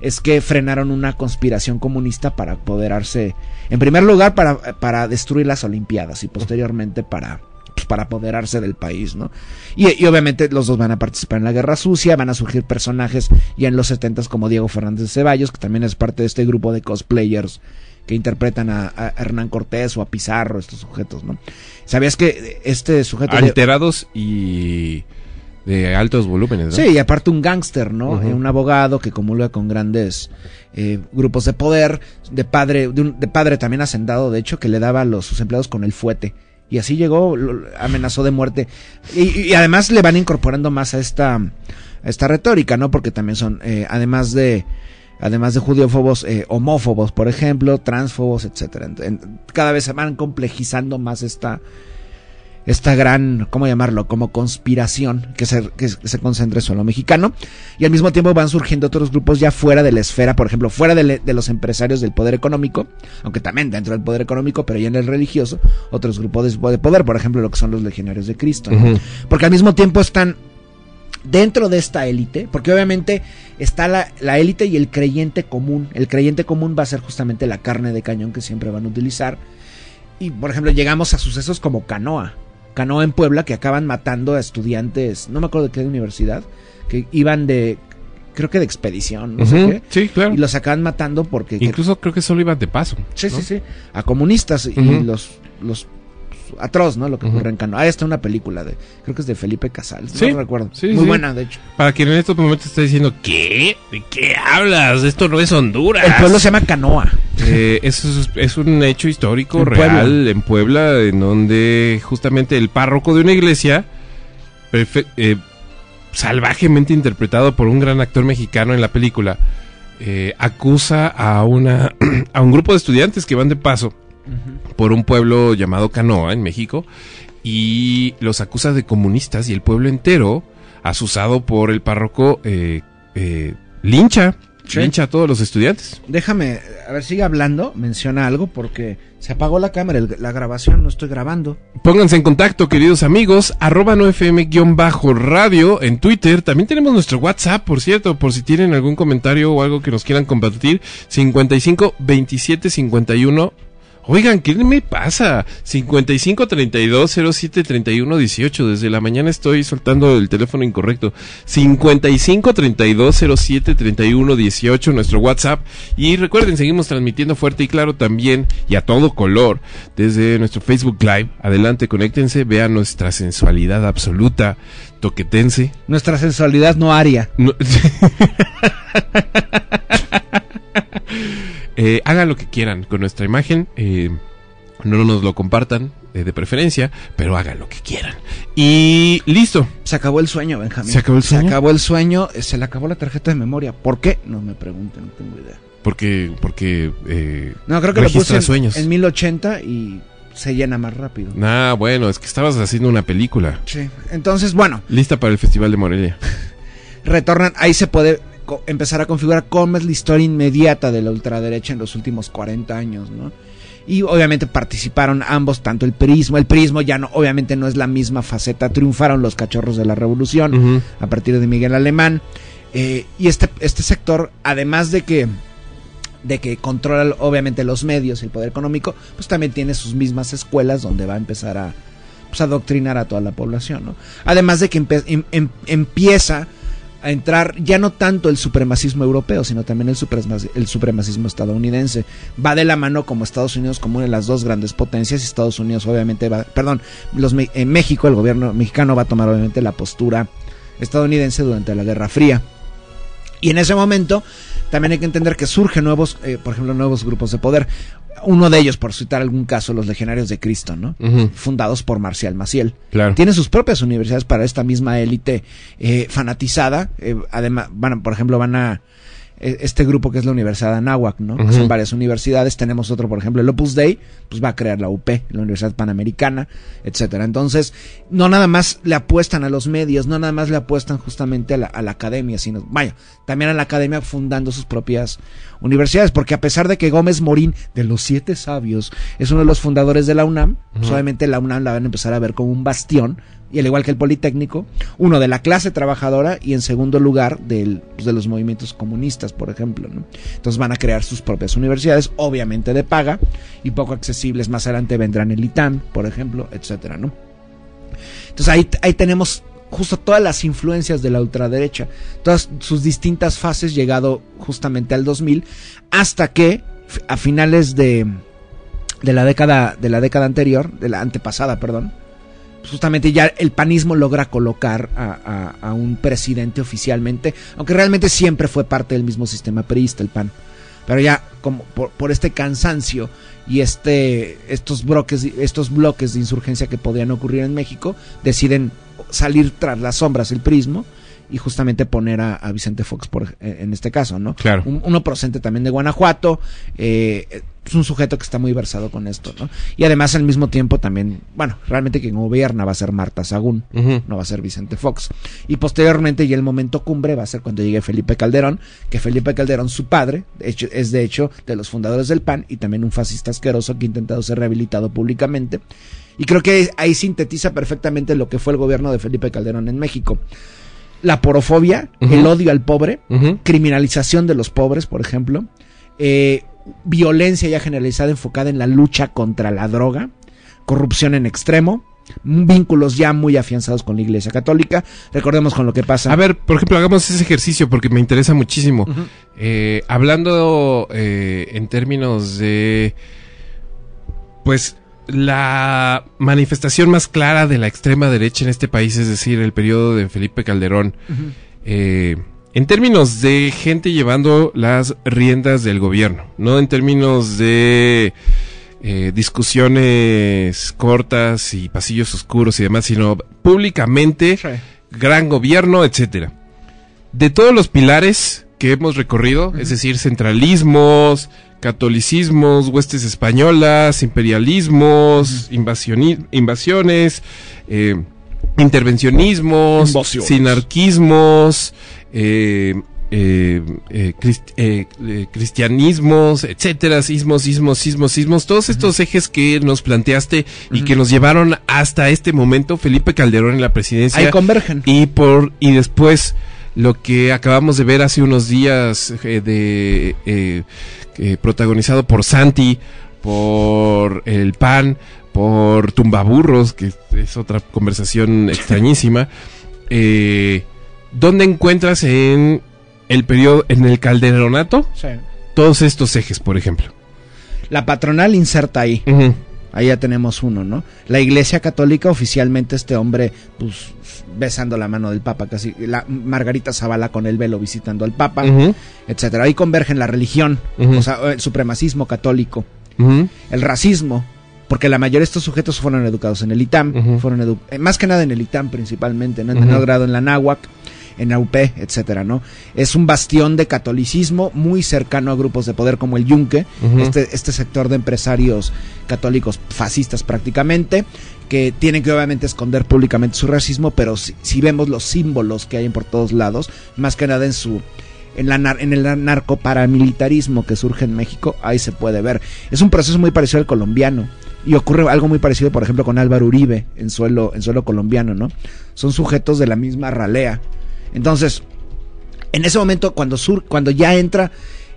es que frenaron una conspiración comunista para apoderarse, en primer lugar para, para destruir las Olimpiadas y posteriormente para, pues, para apoderarse del país, ¿no? Y, y obviamente los dos van a participar en la Guerra Sucia, van a surgir personajes ya en los 70 como Diego Fernández de Ceballos, que también es parte de este grupo de cosplayers que interpretan a, a Hernán Cortés o a Pizarro, estos sujetos, ¿no? ¿Sabías que este sujeto... de- Alterados y de altos volúmenes, ¿no? Sí, y aparte un gángster, ¿no? Un abogado que comulga con grandes eh, grupos de poder, de padre, de, un- de padre también hacendado, de hecho, que le daba a los, sus empleados con el fuete. Y así llegó, amenazó de muerte. Y, además le van incorporando más a esta, esta retórica, ¿no? Porque también son, eh, además de, además de judiófobos, eh, homófobos, por ejemplo, transfobos, etcétera. Cada vez se van complejizando más esta, esta gran, ¿cómo llamarlo? Como conspiración que se, que se concentra en suelo mexicano. Y al mismo tiempo van surgiendo otros grupos ya fuera de la esfera, por ejemplo, fuera de, le- de los empresarios del poder económico, aunque también dentro del poder económico, pero ya en el religioso, otros grupos de, de poder, por ejemplo, lo que son los legionarios de Cristo. Porque al mismo tiempo están dentro de esta élite, porque obviamente está la, la élite y el creyente común. El creyente común va a ser justamente la carne de cañón que siempre van a utilizar. Y por ejemplo, llegamos a sucesos como Canoa. Canoa en Puebla que acaban matando a estudiantes, no me acuerdo de qué universidad, que iban de, creo que de expedición, no sé qué. Sí, claro. Y los acaban matando porque... Incluso creo que solo iban de paso. Sí, ¿no? sí, sí. A comunistas y los, los atroz, ¿no? Lo que ocurre en Canoa. Ah, está una película de, creo que es de Felipe Casals, Sí, no recuerdo. sí, Muy sí. buena, de hecho. Para quien en estos momentos está diciendo, ¿qué? ¿De qué hablas? Esto no es Honduras. El pueblo se llama Canoa. Eh, eso es, es un hecho histórico En real Puebla. en Puebla, en donde justamente el párroco de una iglesia, eh, salvajemente interpretado por un gran actor mexicano en la película, eh, acusa a, una, a un grupo de estudiantes que van de paso por un pueblo llamado Canoa en México y los acusa de comunistas y el pueblo entero, asusado por el párroco, eh, eh, lincha, Sí. lincha a todos los estudiantes. Déjame, a ver, sigue hablando, menciona algo porque se apagó la cámara, el- la grabación, no estoy grabando. Pónganse en contacto, queridos amigos, arroba no fm-radio en Twitter. También tenemos nuestro WhatsApp, por cierto, por si tienen algún comentario o algo que nos quieran compartir. 55 27 51 Oigan, ¿qué me pasa? 55 32 07 31 18. Desde la mañana estoy soltando el teléfono incorrecto. 55 32 07 31 18, nuestro WhatsApp. Y recuerden, seguimos transmitiendo fuerte y claro también y a todo color desde nuestro Facebook Live. Adelante, conéctense, vean nuestra sensualidad absoluta. Toquetense. Nuestra sensualidad no aria. No- Eh, hagan lo que quieran con nuestra imagen. eh, no nos lo compartan eh, de preferencia, pero hagan lo que quieran. Y listo. Se acabó el sueño, Benjamín. ¿Se acabó el sueño? Se acabó el sueño, eh, se le acabó la tarjeta de memoria. ¿Por qué? No me pregunten, no tengo idea. Porque, porque, eh, No, creo que lo puse en, sueños. en 1080 y se llena más rápido. ah, bueno, es que estabas haciendo una película. Sí. Entonces, bueno, Lista para el Festival de Morelia. retornan, ahí se puede empezar a configurar cómo es la historia inmediata de la ultraderecha en los últimos 40 años, ¿no? Y obviamente participaron ambos, tanto el prismo, el prismo ya no, obviamente no es la misma faceta, triunfaron los cachorros de la revolución a partir de Miguel Alemán. eh, y este, este sector, además de que de que controla obviamente los medios y el poder económico, pues también tiene sus mismas escuelas donde va a empezar a pues, adoctrinar a toda la población, ¿no? Además de que empe- em- em- empieza a entrar ya no tanto el supremacismo europeo, sino también el, supremaci- el supremacismo estadounidense. Va de la mano como Estados Unidos como una de las dos grandes potencias y Estados Unidos obviamente va, perdón, los, en México el gobierno mexicano va a tomar obviamente la postura estadounidense durante la Guerra Fría. Y en ese momento también hay que entender que surgen nuevos, eh, por ejemplo, nuevos grupos de poder. Uno de ellos, por citar algún caso, los Legionarios de Cristo, ¿no? Fundados por Marcial Maciel. Claro. Tiene sus propias universidades para esta misma élite eh, fanatizada. Eh, además, van, por ejemplo, van a este grupo que es la Universidad de Anáhuac, ¿no? Son varias universidades. Tenemos otro, por ejemplo, el Opus Dei, pues va a crear la UP, la Universidad Panamericana, etcétera. Entonces, no nada más le apuestan a los medios, no nada más le apuestan justamente a la, a la academia, sino, vaya, también a la academia fundando sus propias universidades, porque a pesar de que Gómez Morín, de los siete sabios, es uno de los fundadores de la UNAM, pues obviamente la UNAM la van a empezar a ver como un bastión, y al igual que el Politécnico, uno de la clase trabajadora y en segundo lugar del, pues, de los movimientos comunistas, por ejemplo. ¿no? Entonces van a crear sus propias universidades, obviamente de paga y poco accesibles. Más adelante vendrán el ITAM, por ejemplo, etcétera, ¿no? Entonces ahí, ahí tenemos justo todas las influencias de la ultraderecha, todas sus distintas fases llegado justamente al 2000, hasta que a finales de, de la década de la década anterior, de la antepasada, perdón, justamente ya el panismo logra colocar a, a- un presidente oficialmente, aunque realmente siempre fue parte del mismo sistema priista el PAN. Pero ya como por, por este cansancio y este estos bloques estos bloques de insurgencia que podrían ocurrir en México deciden salir tras las sombras el prismo y justamente poner a, a Vicente Fox por eh, en este caso, ¿no? Claro. Un, uno procedente también de Guanajuato, eh, es un sujeto que está muy versado con esto, ¿no? Y además al mismo tiempo también, bueno, realmente quien gobierna va a ser Marta Sagún, no va a ser Vicente Fox. Y posteriormente, y el momento cumbre va a ser cuando llegue Felipe Calderón, que Felipe Calderón, su padre, de hecho, es de hecho de los fundadores del PAN y también un fascista asqueroso que ha intentado ser rehabilitado públicamente. Y creo que ahí sintetiza perfectamente lo que fue el gobierno de Felipe Calderón en México. La porofobia, el odio al pobre, criminalización de los pobres, por ejemplo, eh, violencia ya generalizada enfocada en la lucha contra la droga, corrupción en extremo, vínculos ya muy afianzados con la Iglesia Católica. Recordemos con lo que pasa. A ver, por ejemplo, hagamos ese ejercicio porque me interesa muchísimo. Eh, hablando eh, en términos de, pues, la manifestación más clara de la extrema derecha en este país, es decir, el periodo de Felipe Calderón, eh, en términos de gente llevando las riendas del gobierno, no en términos de eh, discusiones cortas y pasillos oscuros y demás, sino públicamente Sí. gran gobierno, etcétera. De todos los pilares que hemos recorrido, es decir, centralismos, catolicismos, huestes españolas, imperialismos, invasiones, eh, intervencionismos, Invasiones. sinarquismos, eh, eh, eh, crist- eh, eh, cristianismos, etcétera, sismos, sismos, sismos, sismos, todos estos ejes que nos planteaste y que nos llevaron hasta este momento, Felipe Calderón en la presidencia Ahí convergen. y por y después lo que acabamos de ver hace unos días eh, de eh, eh, protagonizado por Santi por el PAN, por Tumbaburros, que es otra conversación extrañísima. Eh, ¿Dónde encuentras en el periodo, en el calderonato, Sí. todos estos ejes, por ejemplo? La patronal inserta ahí. Ahí ya tenemos uno, ¿no? La Iglesia Católica, oficialmente este hombre, pues, besando la mano del Papa, casi. La Margarita Zavala con el velo visitando al Papa, ujú, etcétera. Ahí convergen la religión, o sea, el supremacismo católico, el racismo, porque la mayoría de estos sujetos fueron educados en el ITAM, fueron eh, más que nada en el ITAM principalmente, ¿no? En Ujú. menor grado en la náhuac, en la UP, etcétera, ¿no? Es un bastión de catolicismo muy cercano a grupos de poder como el Yunque, este, este sector de empresarios católicos fascistas prácticamente, que tienen que obviamente esconder públicamente su racismo, pero si, si vemos los símbolos que hay por todos lados, más que nada en su en, la, en el narcoparamilitarismo que surge en México, ahí se puede ver. Es un proceso muy parecido al colombiano. Y ocurre algo muy parecido, por ejemplo, con Álvaro Uribe en suelo, en suelo colombiano, ¿no? Son sujetos de la misma ralea. Entonces, en ese momento, cuando, sur, cuando ya entra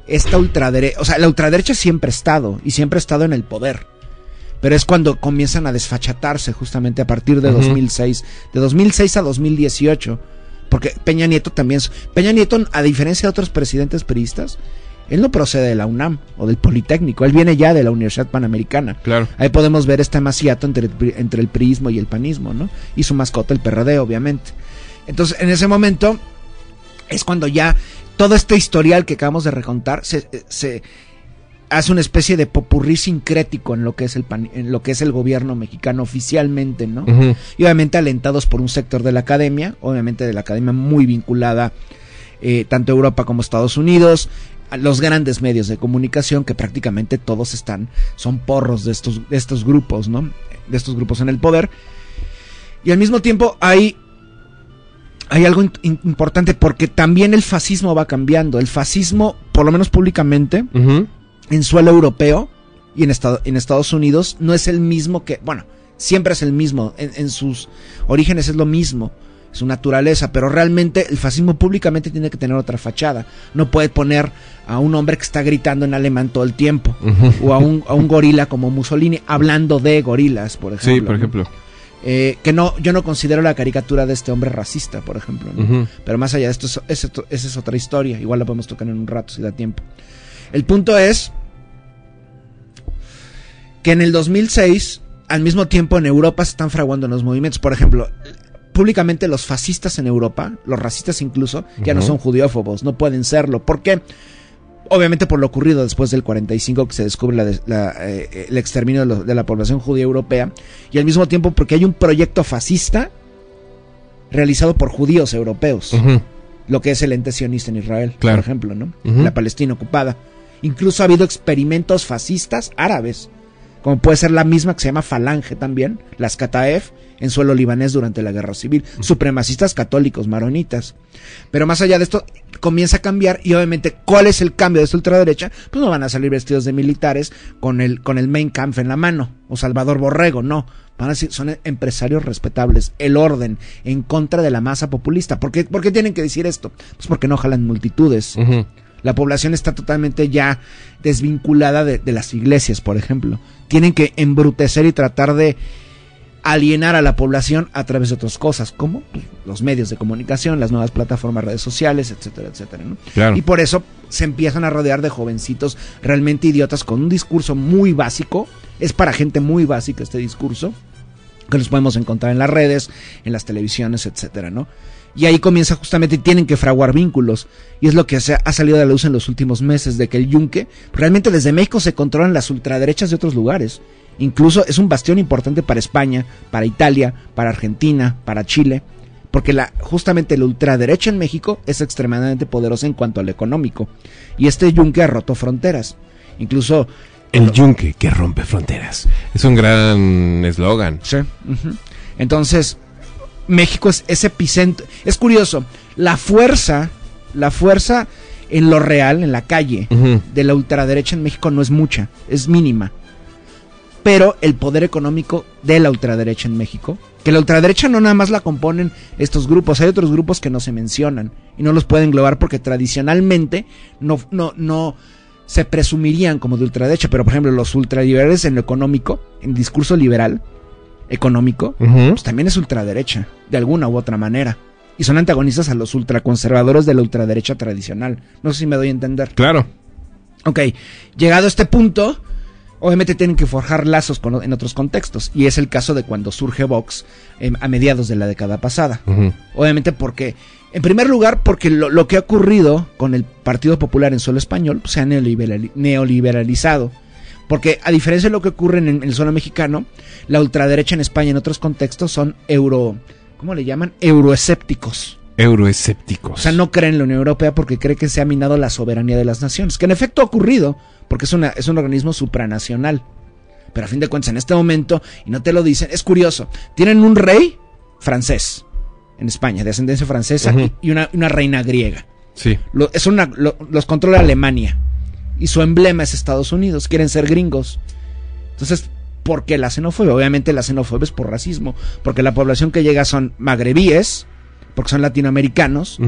esta ultraderecha, o sea, la ultraderecha siempre ha estado, y siempre ha estado en el poder. Pero es cuando comienzan a desfachatarse justamente a partir de Ujú. 2006, de 2006 a 2018. Porque Peña Nieto también, Peña Nieto, a diferencia de otros presidentes priistas, él no procede de la UNAM o del Politécnico, él viene ya de la Universidad Panamericana. Claro. Ahí podemos ver este maciato entre entre el priismo y el panismo, ¿no? Y su mascota, el PRD, obviamente. Entonces, en ese momento es cuando ya todo este historial que acabamos de recontar se, se hace una especie de popurrí sincrético en lo que es el pan- en lo que es el gobierno mexicano oficialmente, ¿no? Y obviamente alentados por un sector de la academia, obviamente de la academia muy vinculada eh, tanto a Europa como a Estados Unidos, a los grandes medios de comunicación que prácticamente todos están, son porros de estos, de estos grupos, ¿no? De estos grupos en el poder. Y al mismo tiempo hay, hay algo importante porque también el fascismo va cambiando. El fascismo, por lo menos públicamente, en suelo europeo y en, Estado- en Estados Unidos no es el mismo que, bueno, siempre es el mismo, en, en sus orígenes es lo mismo, su naturaleza, pero realmente el fascismo públicamente tiene que tener otra fachada. No puede poner a un hombre que está gritando en alemán todo el tiempo, o a un, a un gorila como Mussolini hablando de gorilas, por ejemplo. Sí, por ¿no? Eh, que no, yo no considero la caricatura de este hombre racista, por ejemplo. Pero más allá de esto, es- es otro- esa es otra historia. Igual la podemos tocar en un rato si da tiempo. El punto es que en el 2006, al mismo tiempo en Europa se están fraguando los movimientos. Por ejemplo, públicamente los fascistas en Europa, los racistas incluso, ya no son judiófobos, no pueden serlo. ¿Por qué? Obviamente por lo ocurrido después del 45 que se descubre la la, eh, el exterminio de, lo- de la población judía europea y al mismo tiempo porque hay un proyecto fascista realizado por judíos europeos lo que es el ente sionista en Israel, Claro. por ejemplo, ¿no? La Palestina ocupada. Incluso ha habido experimentos fascistas árabes, como puede ser la misma que se llama Falange también, las Kataef, en suelo libanés durante la guerra civil, supremacistas católicos, maronitas. Pero más allá de esto, comienza a cambiar y obviamente, ¿cuál es el cambio de esta ultraderecha? Pues no van a salir vestidos de militares con el, con el Mein Kampf en la mano, o Salvador Borrego, no. Van a ser, son empresarios respetables, el orden, en contra de la masa populista. ¿Por qué, por qué tienen que decir esto? Pues porque no jalan multitudes. La población está totalmente ya desvinculada de, de las iglesias, por ejemplo. Tienen que embrutecer y tratar de alienar a la población a través de otras cosas, como pues, los medios de comunicación, las nuevas plataformas, redes sociales, etcétera, etcétera. ¿no? Claro. Y por eso se empiezan a rodear de jovencitos realmente idiotas con un discurso muy básico. Es para gente muy básica este discurso, que los podemos encontrar en las redes, en las televisiones, etcétera, ¿no? Y ahí comienza justamente, tienen que fraguar vínculos. Y es lo que se ha salido a la luz en los últimos meses, de que el yunque, realmente desde México se controlan las ultraderechas de otros lugares. Incluso es un bastión importante para España, para Italia, para Argentina, para Chile. Porque la, justamente la ultraderecha en México es extremadamente poderosa en cuanto a lo económico. Y este yunque ha roto fronteras. Incluso El yunque que rompe fronteras. Es un gran eslogan. Sí. Entonces, México es ese epicentro. Es curioso, la fuerza, la fuerza en lo real, en la calle, de la ultraderecha en México no es mucha, es mínima. Pero el poder económico de la ultraderecha en México, que la ultraderecha no nada más la componen estos grupos, hay otros grupos que no se mencionan y no los pueden englobar porque tradicionalmente no, no, no se presumirían como de ultraderecha, pero por ejemplo los ultraliberales en lo económico, en discurso liberal, económico, pues también es ultraderecha, de alguna u otra manera. Y son antagonistas a los ultraconservadores de la ultraderecha tradicional. No sé si me doy a entender. Claro. Ok, llegado a este punto, obviamente tienen que forjar lazos con- en otros contextos. Y es el caso de cuando surge Vox em, a mediados de la década pasada. Obviamente porque, en primer lugar, porque lo, lo que ha ocurrido con el Partido Popular en suelo español pues, se ha neoliberali- neoliberalizado. Porque a diferencia de lo que ocurre en, en el suelo mexicano, la ultraderecha en España en otros contextos son euro... ¿Cómo le llaman? Euroescépticos. Euroescépticos. O sea, no creen en la Unión Europea porque cree que se ha minado la soberanía de las naciones. Que en efecto ha ocurrido, porque es, una, es un organismo supranacional. Pero a fin de cuentas, en este momento, y no te lo dicen, es curioso. Tienen un rey francés en España, de ascendencia francesa, y, y una, una reina griega. Sí. Lo- es una, lo- los controla Alemania. Y su emblema es Estados Unidos. Quieren ser gringos. Entonces, ¿por qué la xenofobia? Obviamente la xenofobia es por racismo. Porque la población que llega son magrebíes, porque son latinoamericanos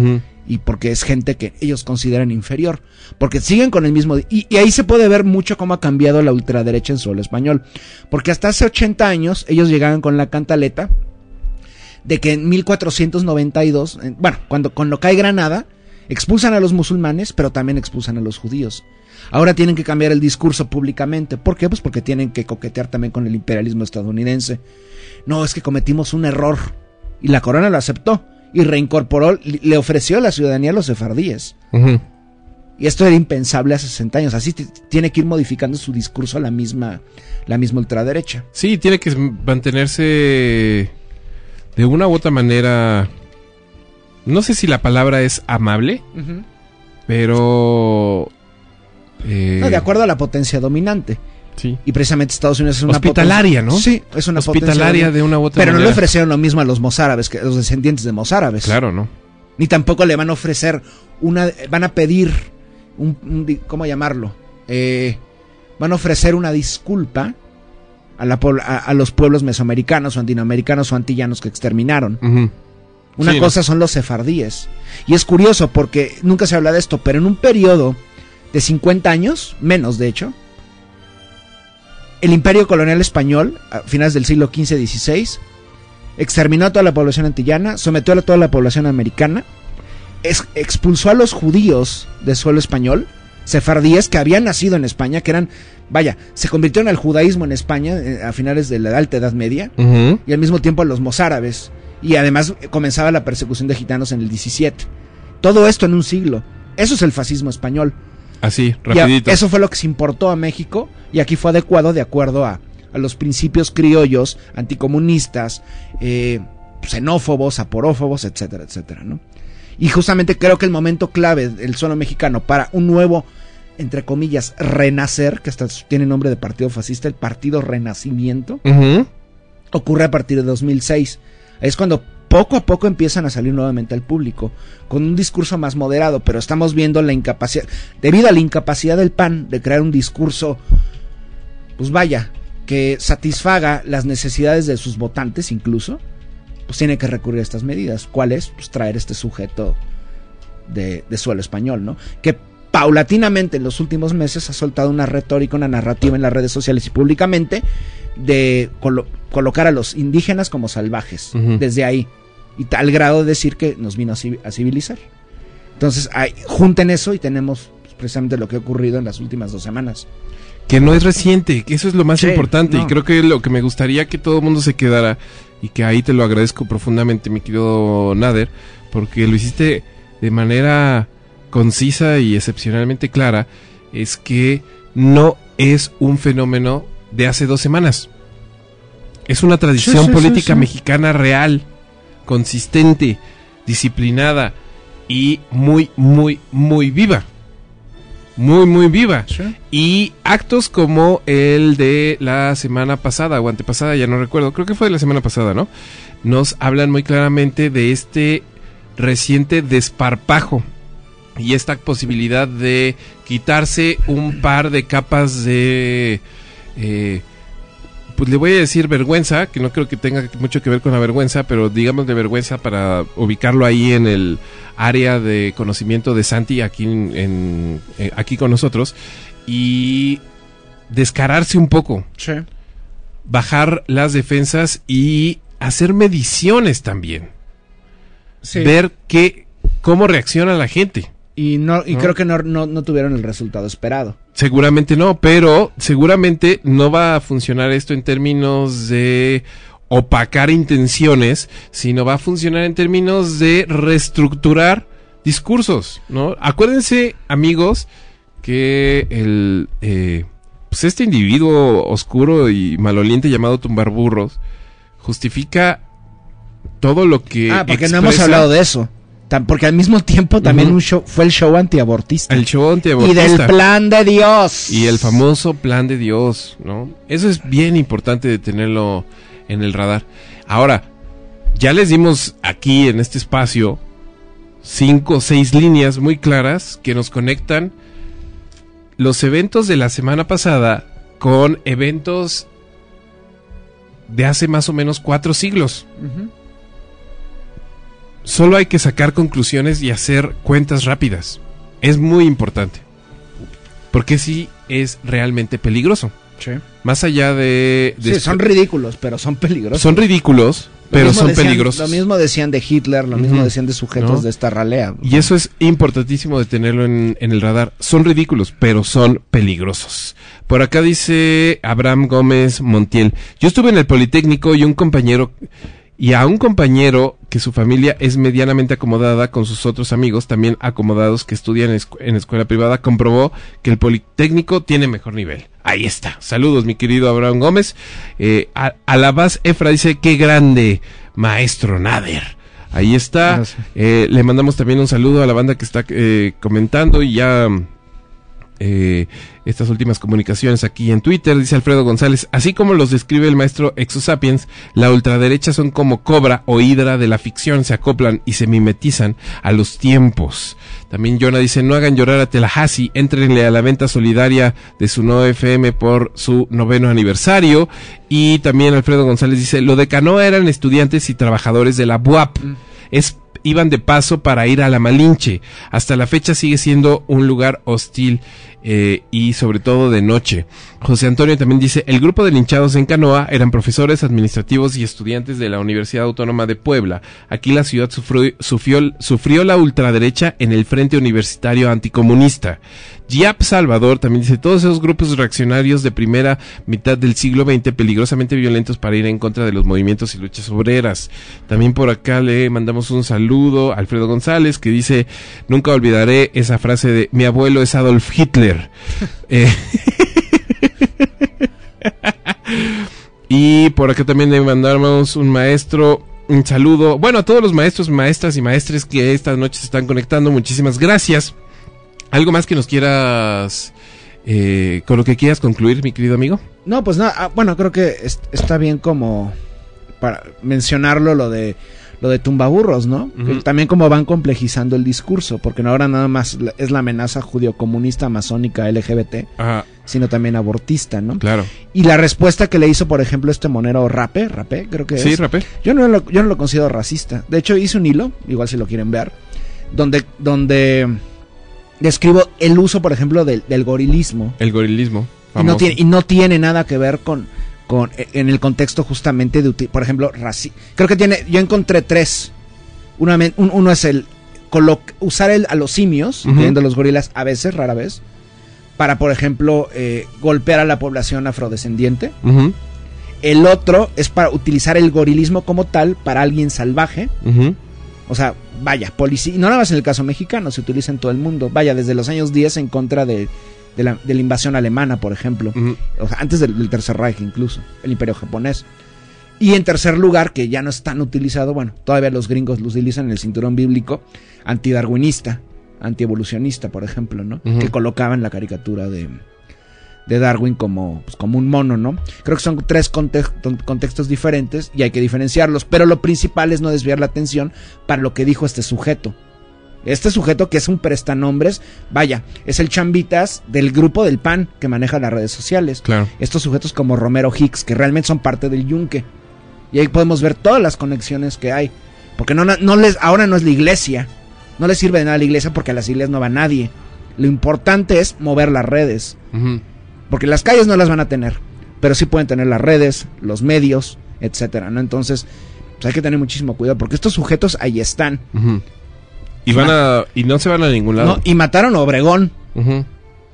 y porque es gente que ellos consideran inferior, porque siguen con el mismo... Y, y ahí se puede ver mucho cómo ha cambiado la ultraderecha en suelo español, porque hasta hace 80 años ellos llegaban con la cantaleta de que en 1492, eh, bueno, cuando, cuando cae Granada, expulsan a los musulmanes, pero también expulsan a los judíos. Ahora tienen que cambiar el discurso públicamente. ¿Por qué? Pues porque tienen que coquetear también con el imperialismo estadounidense. No, es que cometimos un error. Y la corona lo aceptó. Y reincorporó, le ofreció la ciudadanía a los sefardíes. Y esto era impensable hace 60 años. Así tiene que ir modificando su discurso a la misma, la misma ultraderecha. Sí, tiene que mantenerse de una u otra manera. No sé si la palabra es amable, pero. Eh, No, de acuerdo a la potencia dominante. Sí. Y precisamente Estados Unidos es una Hospitalaria, ¿no? Sí, es una potencia Hospitalaria de una u otra Pero no le ofrecieron lo mismo a los mozárabes, que a los descendientes de mozárabes. Claro, ¿no? Ni tampoco le van a ofrecer una. Van a pedir. Un, ¿Cómo llamarlo? Eh, van a ofrecer una disculpa a, la, pobl- a, a los pueblos mesoamericanos o antinoamericanos o antillanos que exterminaron. Una Sí, ¿no? cosa son los sefardíes. Y es curioso porque nunca se habla de esto, pero en un periodo de 50 años, menos de hecho, el imperio colonial español, a finales del siglo XV-XVI, exterminó a toda la población antillana, sometió a toda la población americana, es- expulsó a los judíos del suelo español, sefardíes que habían nacido en España, que eran, vaya, se convirtieron al judaísmo en España eh, a finales de la Alta Edad Media, y al mismo tiempo a los mozárabes. Y además eh, comenzaba la persecución de gitanos en el 17. Todo esto en un siglo. Eso es el fascismo español. Así, a- rapidito. eso fue lo que se importó a México y aquí fue adecuado de acuerdo a, a los principios criollos, anticomunistas, eh, xenófobos, aporófobos, etcétera, etcétera, ¿no? Y justamente creo que el momento clave del suelo mexicano para un nuevo, entre comillas, renacer, que hasta tiene nombre de partido fascista, el Partido Renacimiento, ocurre a partir de 2006. Ahí es cuando poco a poco empiezan a salir nuevamente al público, con un discurso más moderado, pero estamos viendo la incapacidad, debido a la incapacidad del PAN de crear un discurso, pues vaya, que satisfaga las necesidades de sus votantes incluso, pues tiene que recurrir a estas medidas. ¿Cuál es? Pues traer este sujeto de, de suelo español, ¿no? Que paulatinamente en los últimos meses ha soltado una retórica, una narrativa en las redes sociales y públicamente de colo- colocar a los indígenas como salvajes, desde ahí, y tal grado de decir que nos vino a, civi- a civilizar. Entonces, ahí, junten eso y tenemos pues, precisamente lo que ha ocurrido en las últimas dos semanas. Que no es reciente, que eso es lo más Sí, importante. no. Y creo que lo que me gustaría que todo el mundo se quedara, y que ahí te lo agradezco profundamente, mi querido Nader, porque lo hiciste de manera concisa y excepcionalmente clara, es que no es un fenómeno de hace dos semanas. Es una tradición Sí, sí, sí, política sí. mexicana real, consistente, disciplinada y muy, muy, muy viva. Muy, muy viva. Y actos como el de la semana pasada o antepasada, ya no recuerdo, creo que fue de la semana pasada, ¿no? Nos hablan muy claramente de este reciente desparpajo y esta posibilidad de quitarse un par de capas de... eh, pues le voy a decir vergüenza, que no creo que tenga mucho que ver con la vergüenza, pero digamos de vergüenza para ubicarlo ahí en el área de conocimiento de Santi aquí, en, en- eh, aquí con nosotros y descararse un poco, Sí. bajar las defensas y hacer mediciones también, Sí. ver qué, cómo reacciona la gente. Y, no, y ¿No? creo que no, no, no tuvieron el resultado esperado. Seguramente no, pero seguramente no va a funcionar esto en términos de opacar intenciones, sino va a funcionar en términos de reestructurar discursos, ¿no? Acuérdense, amigos, que el eh, pues este individuo oscuro y maloliente llamado tumbarburros justifica todo lo que ah, porque no hemos hablado de eso. Porque al mismo tiempo también Ujú. un show, fue el show antiabortista. el show y antiabortista. del plan de Dios. Y el famoso plan de Dios, ¿no? Eso es bien importante de tenerlo en el radar. Ahora, ya les dimos aquí en este espacio cinco o seis líneas muy claras que nos conectan los eventos de la semana pasada con eventos de hace más o menos cuatro siglos. Ujú. Solo hay que sacar conclusiones y hacer cuentas rápidas. Es muy importante. Porque sí es realmente peligroso. Sí. Más allá de... de Sí, son ridículos, pero son peligrosos. son ridículos, Lo pero son decían- peligrosos. Lo mismo decían de Hitler, lo mismo decían de sujetos ¿No? de esta ralea. Y eso es importantísimo de tenerlo en, en el radar. Son ridículos, pero son peligrosos. Por acá dice Abraham Gómez Montiel. Yo estuve en el Politécnico y un compañero, y a un compañero que su familia es medianamente acomodada con sus otros amigos, también acomodados que estudian en, escu- en escuela privada, comprobó que el Politécnico tiene mejor nivel. Ahí está. Saludos, mi querido Abraham Gómez. Eh, Alabaz Efra dice, qué grande, maestro Nader. Ahí está. Eh, le mandamos también un saludo a la banda que está eh, comentando y ya eh, estas últimas comunicaciones aquí en Twitter, dice Alfredo González, así como los describe el maestro Exosapiens, la ultraderecha son como cobra o hidra de la ficción, se acoplan y se mimetizan a los tiempos. También Jonah dice, no hagan llorar a Tallahassee, entrenle a la venta solidaria de su nuevo FM por su noveno aniversario. Y también Alfredo González dice, lo de Canoa eran estudiantes y trabajadores de la BUAP. Es iban de paso para ir a la Malinche. Hasta la fecha sigue siendo un lugar hostil eh, y sobre todo de noche. José Antonio también dice, el grupo de linchados en Canoa eran profesores administrativos y estudiantes de la Universidad Autónoma de Puebla. Aquí la ciudad sufrió, sufrió, sufrió la ultraderecha en el Frente Universitario Anticomunista. Giap Salvador también dice, todos esos grupos reaccionarios de primera mitad del siglo XX peligrosamente violentos para ir en contra de los movimientos y luchas obreras. También por acá le mandamos un saludo a Alfredo González que dice, nunca olvidaré esa frase de mi abuelo es Adolf Hitler. Eh, y por acá también le mandamos un maestro, un saludo. Bueno, a todos los maestros, maestras y maestres que esta noche se están conectando, muchísimas gracias. ¿Algo más que nos quieras, eh, con lo que quieras concluir, mi querido amigo? No, pues nada, ah, bueno, creo que es- está bien como para mencionarlo lo de lo de tumbaburros, ¿no? Que También como van complejizando el discurso, porque no ahora nada más es la amenaza judío-comunista, masónica, LGBT, Ajá, sino también abortista, ¿no? claro. Y la respuesta que le hizo, por ejemplo, este monero Rape, Rape, creo que Sí, es. rapé. Yo no, lo, yo no lo considero racista. De hecho, hice un hilo, igual si lo quieren ver, donde, donde describo el uso, por ejemplo, del, del gorilismo. El gorilismo. Y no, tiene, y no tiene nada que ver con, con e, en el contexto justamente de, por ejemplo, raci Creo que tiene, yo encontré tres. Una men- un- uno es el usar el, a los simios, Ujú. incluyendo los gorilas, a veces, rara vez, para, por ejemplo, eh, golpear a la población afrodescendiente. El otro es para utilizar el gorilismo como tal para alguien salvaje. O sea, vaya, policía. No nada más en el caso mexicano, se utiliza en todo el mundo. Vaya, desde los años 10 en contra de, de la, de la invasión alemana, por ejemplo. O sea, antes del, del Tercer Reich incluso, el Imperio japonés. Y en tercer lugar, que ya no es tan utilizado, bueno, todavía los gringos lo utilizan en el cinturón bíblico, antidarwinista, antievolucionista, por ejemplo, ¿no? Que colocaban la caricatura de, de Darwin como, pues, como un mono, ¿no? Creo que son tres contextos diferentes y hay que diferenciarlos, pero lo principal es no desviar la atención para lo que dijo este sujeto. Este sujeto que es un prestanombres, vaya, es el chambitas del grupo del PAN que maneja las redes sociales. Claro. Estos sujetos como Romero Hicks, que realmente son parte del yunque. Y ahí podemos ver todas las conexiones que hay. Porque no, no les, ahora no es la iglesia. No les sirve de nada a la iglesia porque a las iglesias no va nadie. Lo importante es mover las redes. Porque las calles no las van a tener. Pero sí pueden tener las redes, los medios, etcétera, ¿no? Entonces, pues hay que tener muchísimo cuidado. Porque estos sujetos ahí están. Ujú. Y van a. Y no se van a ningún lado. ¿no? Y mataron a Obregón.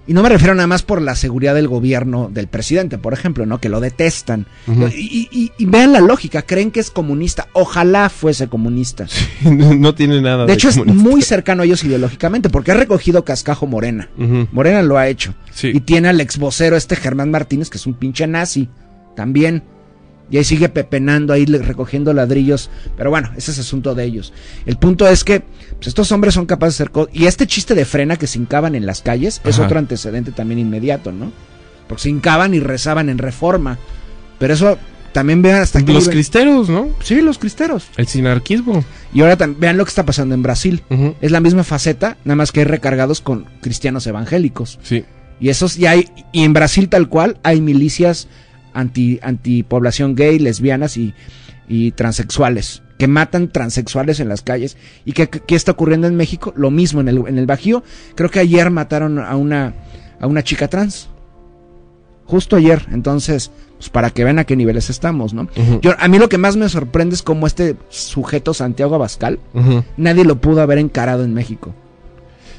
Y no me refiero nada más por la seguridad del gobierno del presidente, por ejemplo, ¿no? Que lo detestan. Y, y- y vean la lógica, creen que es comunista. Ojalá fuese comunista. no tiene nada De hecho, es comunista. muy cercano a ellos ideológicamente, porque ha recogido cascajo Morena. Morena lo ha hecho. Sí. Y tiene al ex vocero este Germán Martínez, que es un pinche nazi. También. Y ahí sigue pepenando, ahí recogiendo ladrillos. Pero bueno, ese es asunto de ellos. El punto es que pues, estos hombres son capaces de hacer cosas. Y este chiste de frena que se hincaban en las calles es otro antecedente también inmediato, ¿no? Porque se hincaban y rezaban en reforma. Pero eso también vean hasta qué Los cristeros, ¿no? Sí, los cristeros. El sinarquismo. Y ahora vean lo que está pasando en Brasil. Es la misma faceta, nada más que hay recargados con cristianos evangélicos. Sí. Y esos ya hay, y en Brasil tal cual hay milicias anti, antipoblación gay, lesbianas y, y transexuales, que matan transexuales en las calles. ¿Y qué, qué está ocurriendo en México? Lo mismo en el, en el Bajío. Creo que ayer mataron a una, a una chica trans. Justo ayer. Entonces, pues para que vean a qué niveles estamos, ¿no? Yo, a mí lo que más me sorprende es cómo este sujeto, Santiago Abascal, nadie lo pudo haber encarado en México.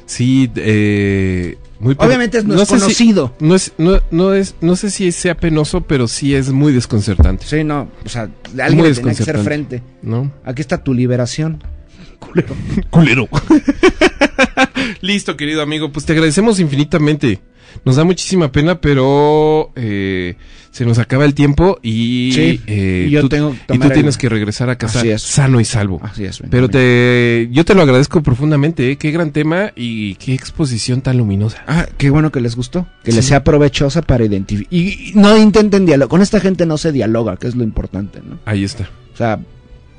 Sí, eh, muy Obviamente es no, es sé si- conocido. no es, no, no es, no sé si sea penoso, pero sí es muy desconcertante, Sí, no, o sea, alguien le tenía que hacer frente. ¿no? Aquí está tu liberación. Culero. Culero. Listo, querido amigo, pues te agradecemos infinitamente. Nos da muchísima pena, pero eh, se nos acaba el tiempo y, Sí, eh, y yo tú, tengo y tú tienes que regresar a casa sano y salvo. Así es. Pero te, yo te lo agradezco profundamente, ¿eh? qué gran tema y qué exposición tan luminosa. Ah, qué bueno que les gustó. Que les sea provechosa para identificar. Y, y no intenten dialogar. Con esta gente no se dialoga, que es lo importante, ¿no? Ahí está. O sea,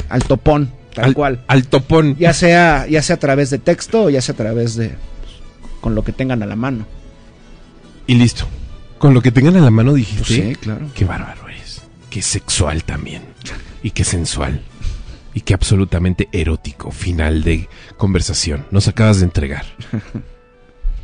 al topón, tal al, cual. Al topón. Ya sea, ya sea a través de texto o ya sea a través de. pues, con lo que tengan a la mano. Y listo. Con lo que tengan a la mano dijiste. Pues sí, claro. Qué bárbaro eres. Qué sexual también. Y qué sensual. Y qué absolutamente erótico final de conversación. Nos acabas de entregar.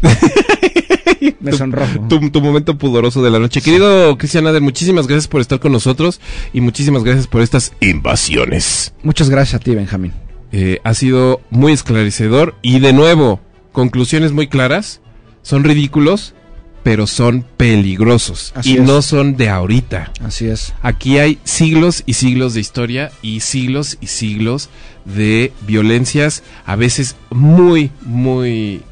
Me sonrojo. Tu, tu momento pudoroso de la noche. Querido Cristian Ader, muchísimas gracias por estar con nosotros y muchísimas gracias por estas invasiones. Muchas gracias a ti, Benjamín. Eh, ha sido muy esclarecedor y de nuevo, conclusiones muy claras. Son ridículos, pero son peligrosos. Así y es. no son de ahorita. Así es. Aquí hay siglos y siglos de historia y siglos y siglos de violencias, a veces muy, muy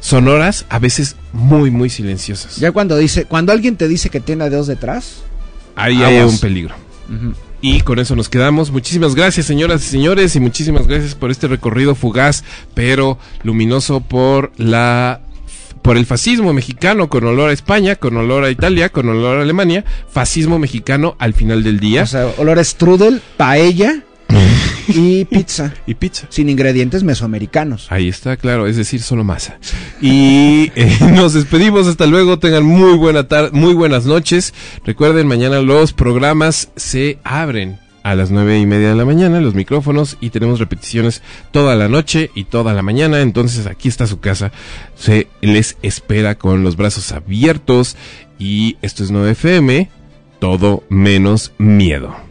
sonoras, a veces muy, muy silenciosas. Ya cuando dice, cuando alguien te dice que tiene a Dios detrás. Ahí hay un peligro. Y con eso nos quedamos. Muchísimas gracias, señoras y señores, y muchísimas gracias por este recorrido fugaz, pero luminoso por la por el fascismo mexicano con olor a España, con olor a Italia, con olor a Alemania, fascismo mexicano al final del día O sea, olor a strudel, paella y pizza. y pizza. Sin ingredientes mesoamericanos. Ahí está, claro, es decir, solo masa. Y eh, nos despedimos, hasta luego, tengan muy buena tarde, muy buenas noches. Recuerden, mañana los programas se abren a las nueve y media de la mañana, los micrófonos, y tenemos repeticiones toda la noche y toda la mañana. Entonces aquí está su casa, se les espera con los brazos abiertos. Y esto es 9FM, todo menos miedo.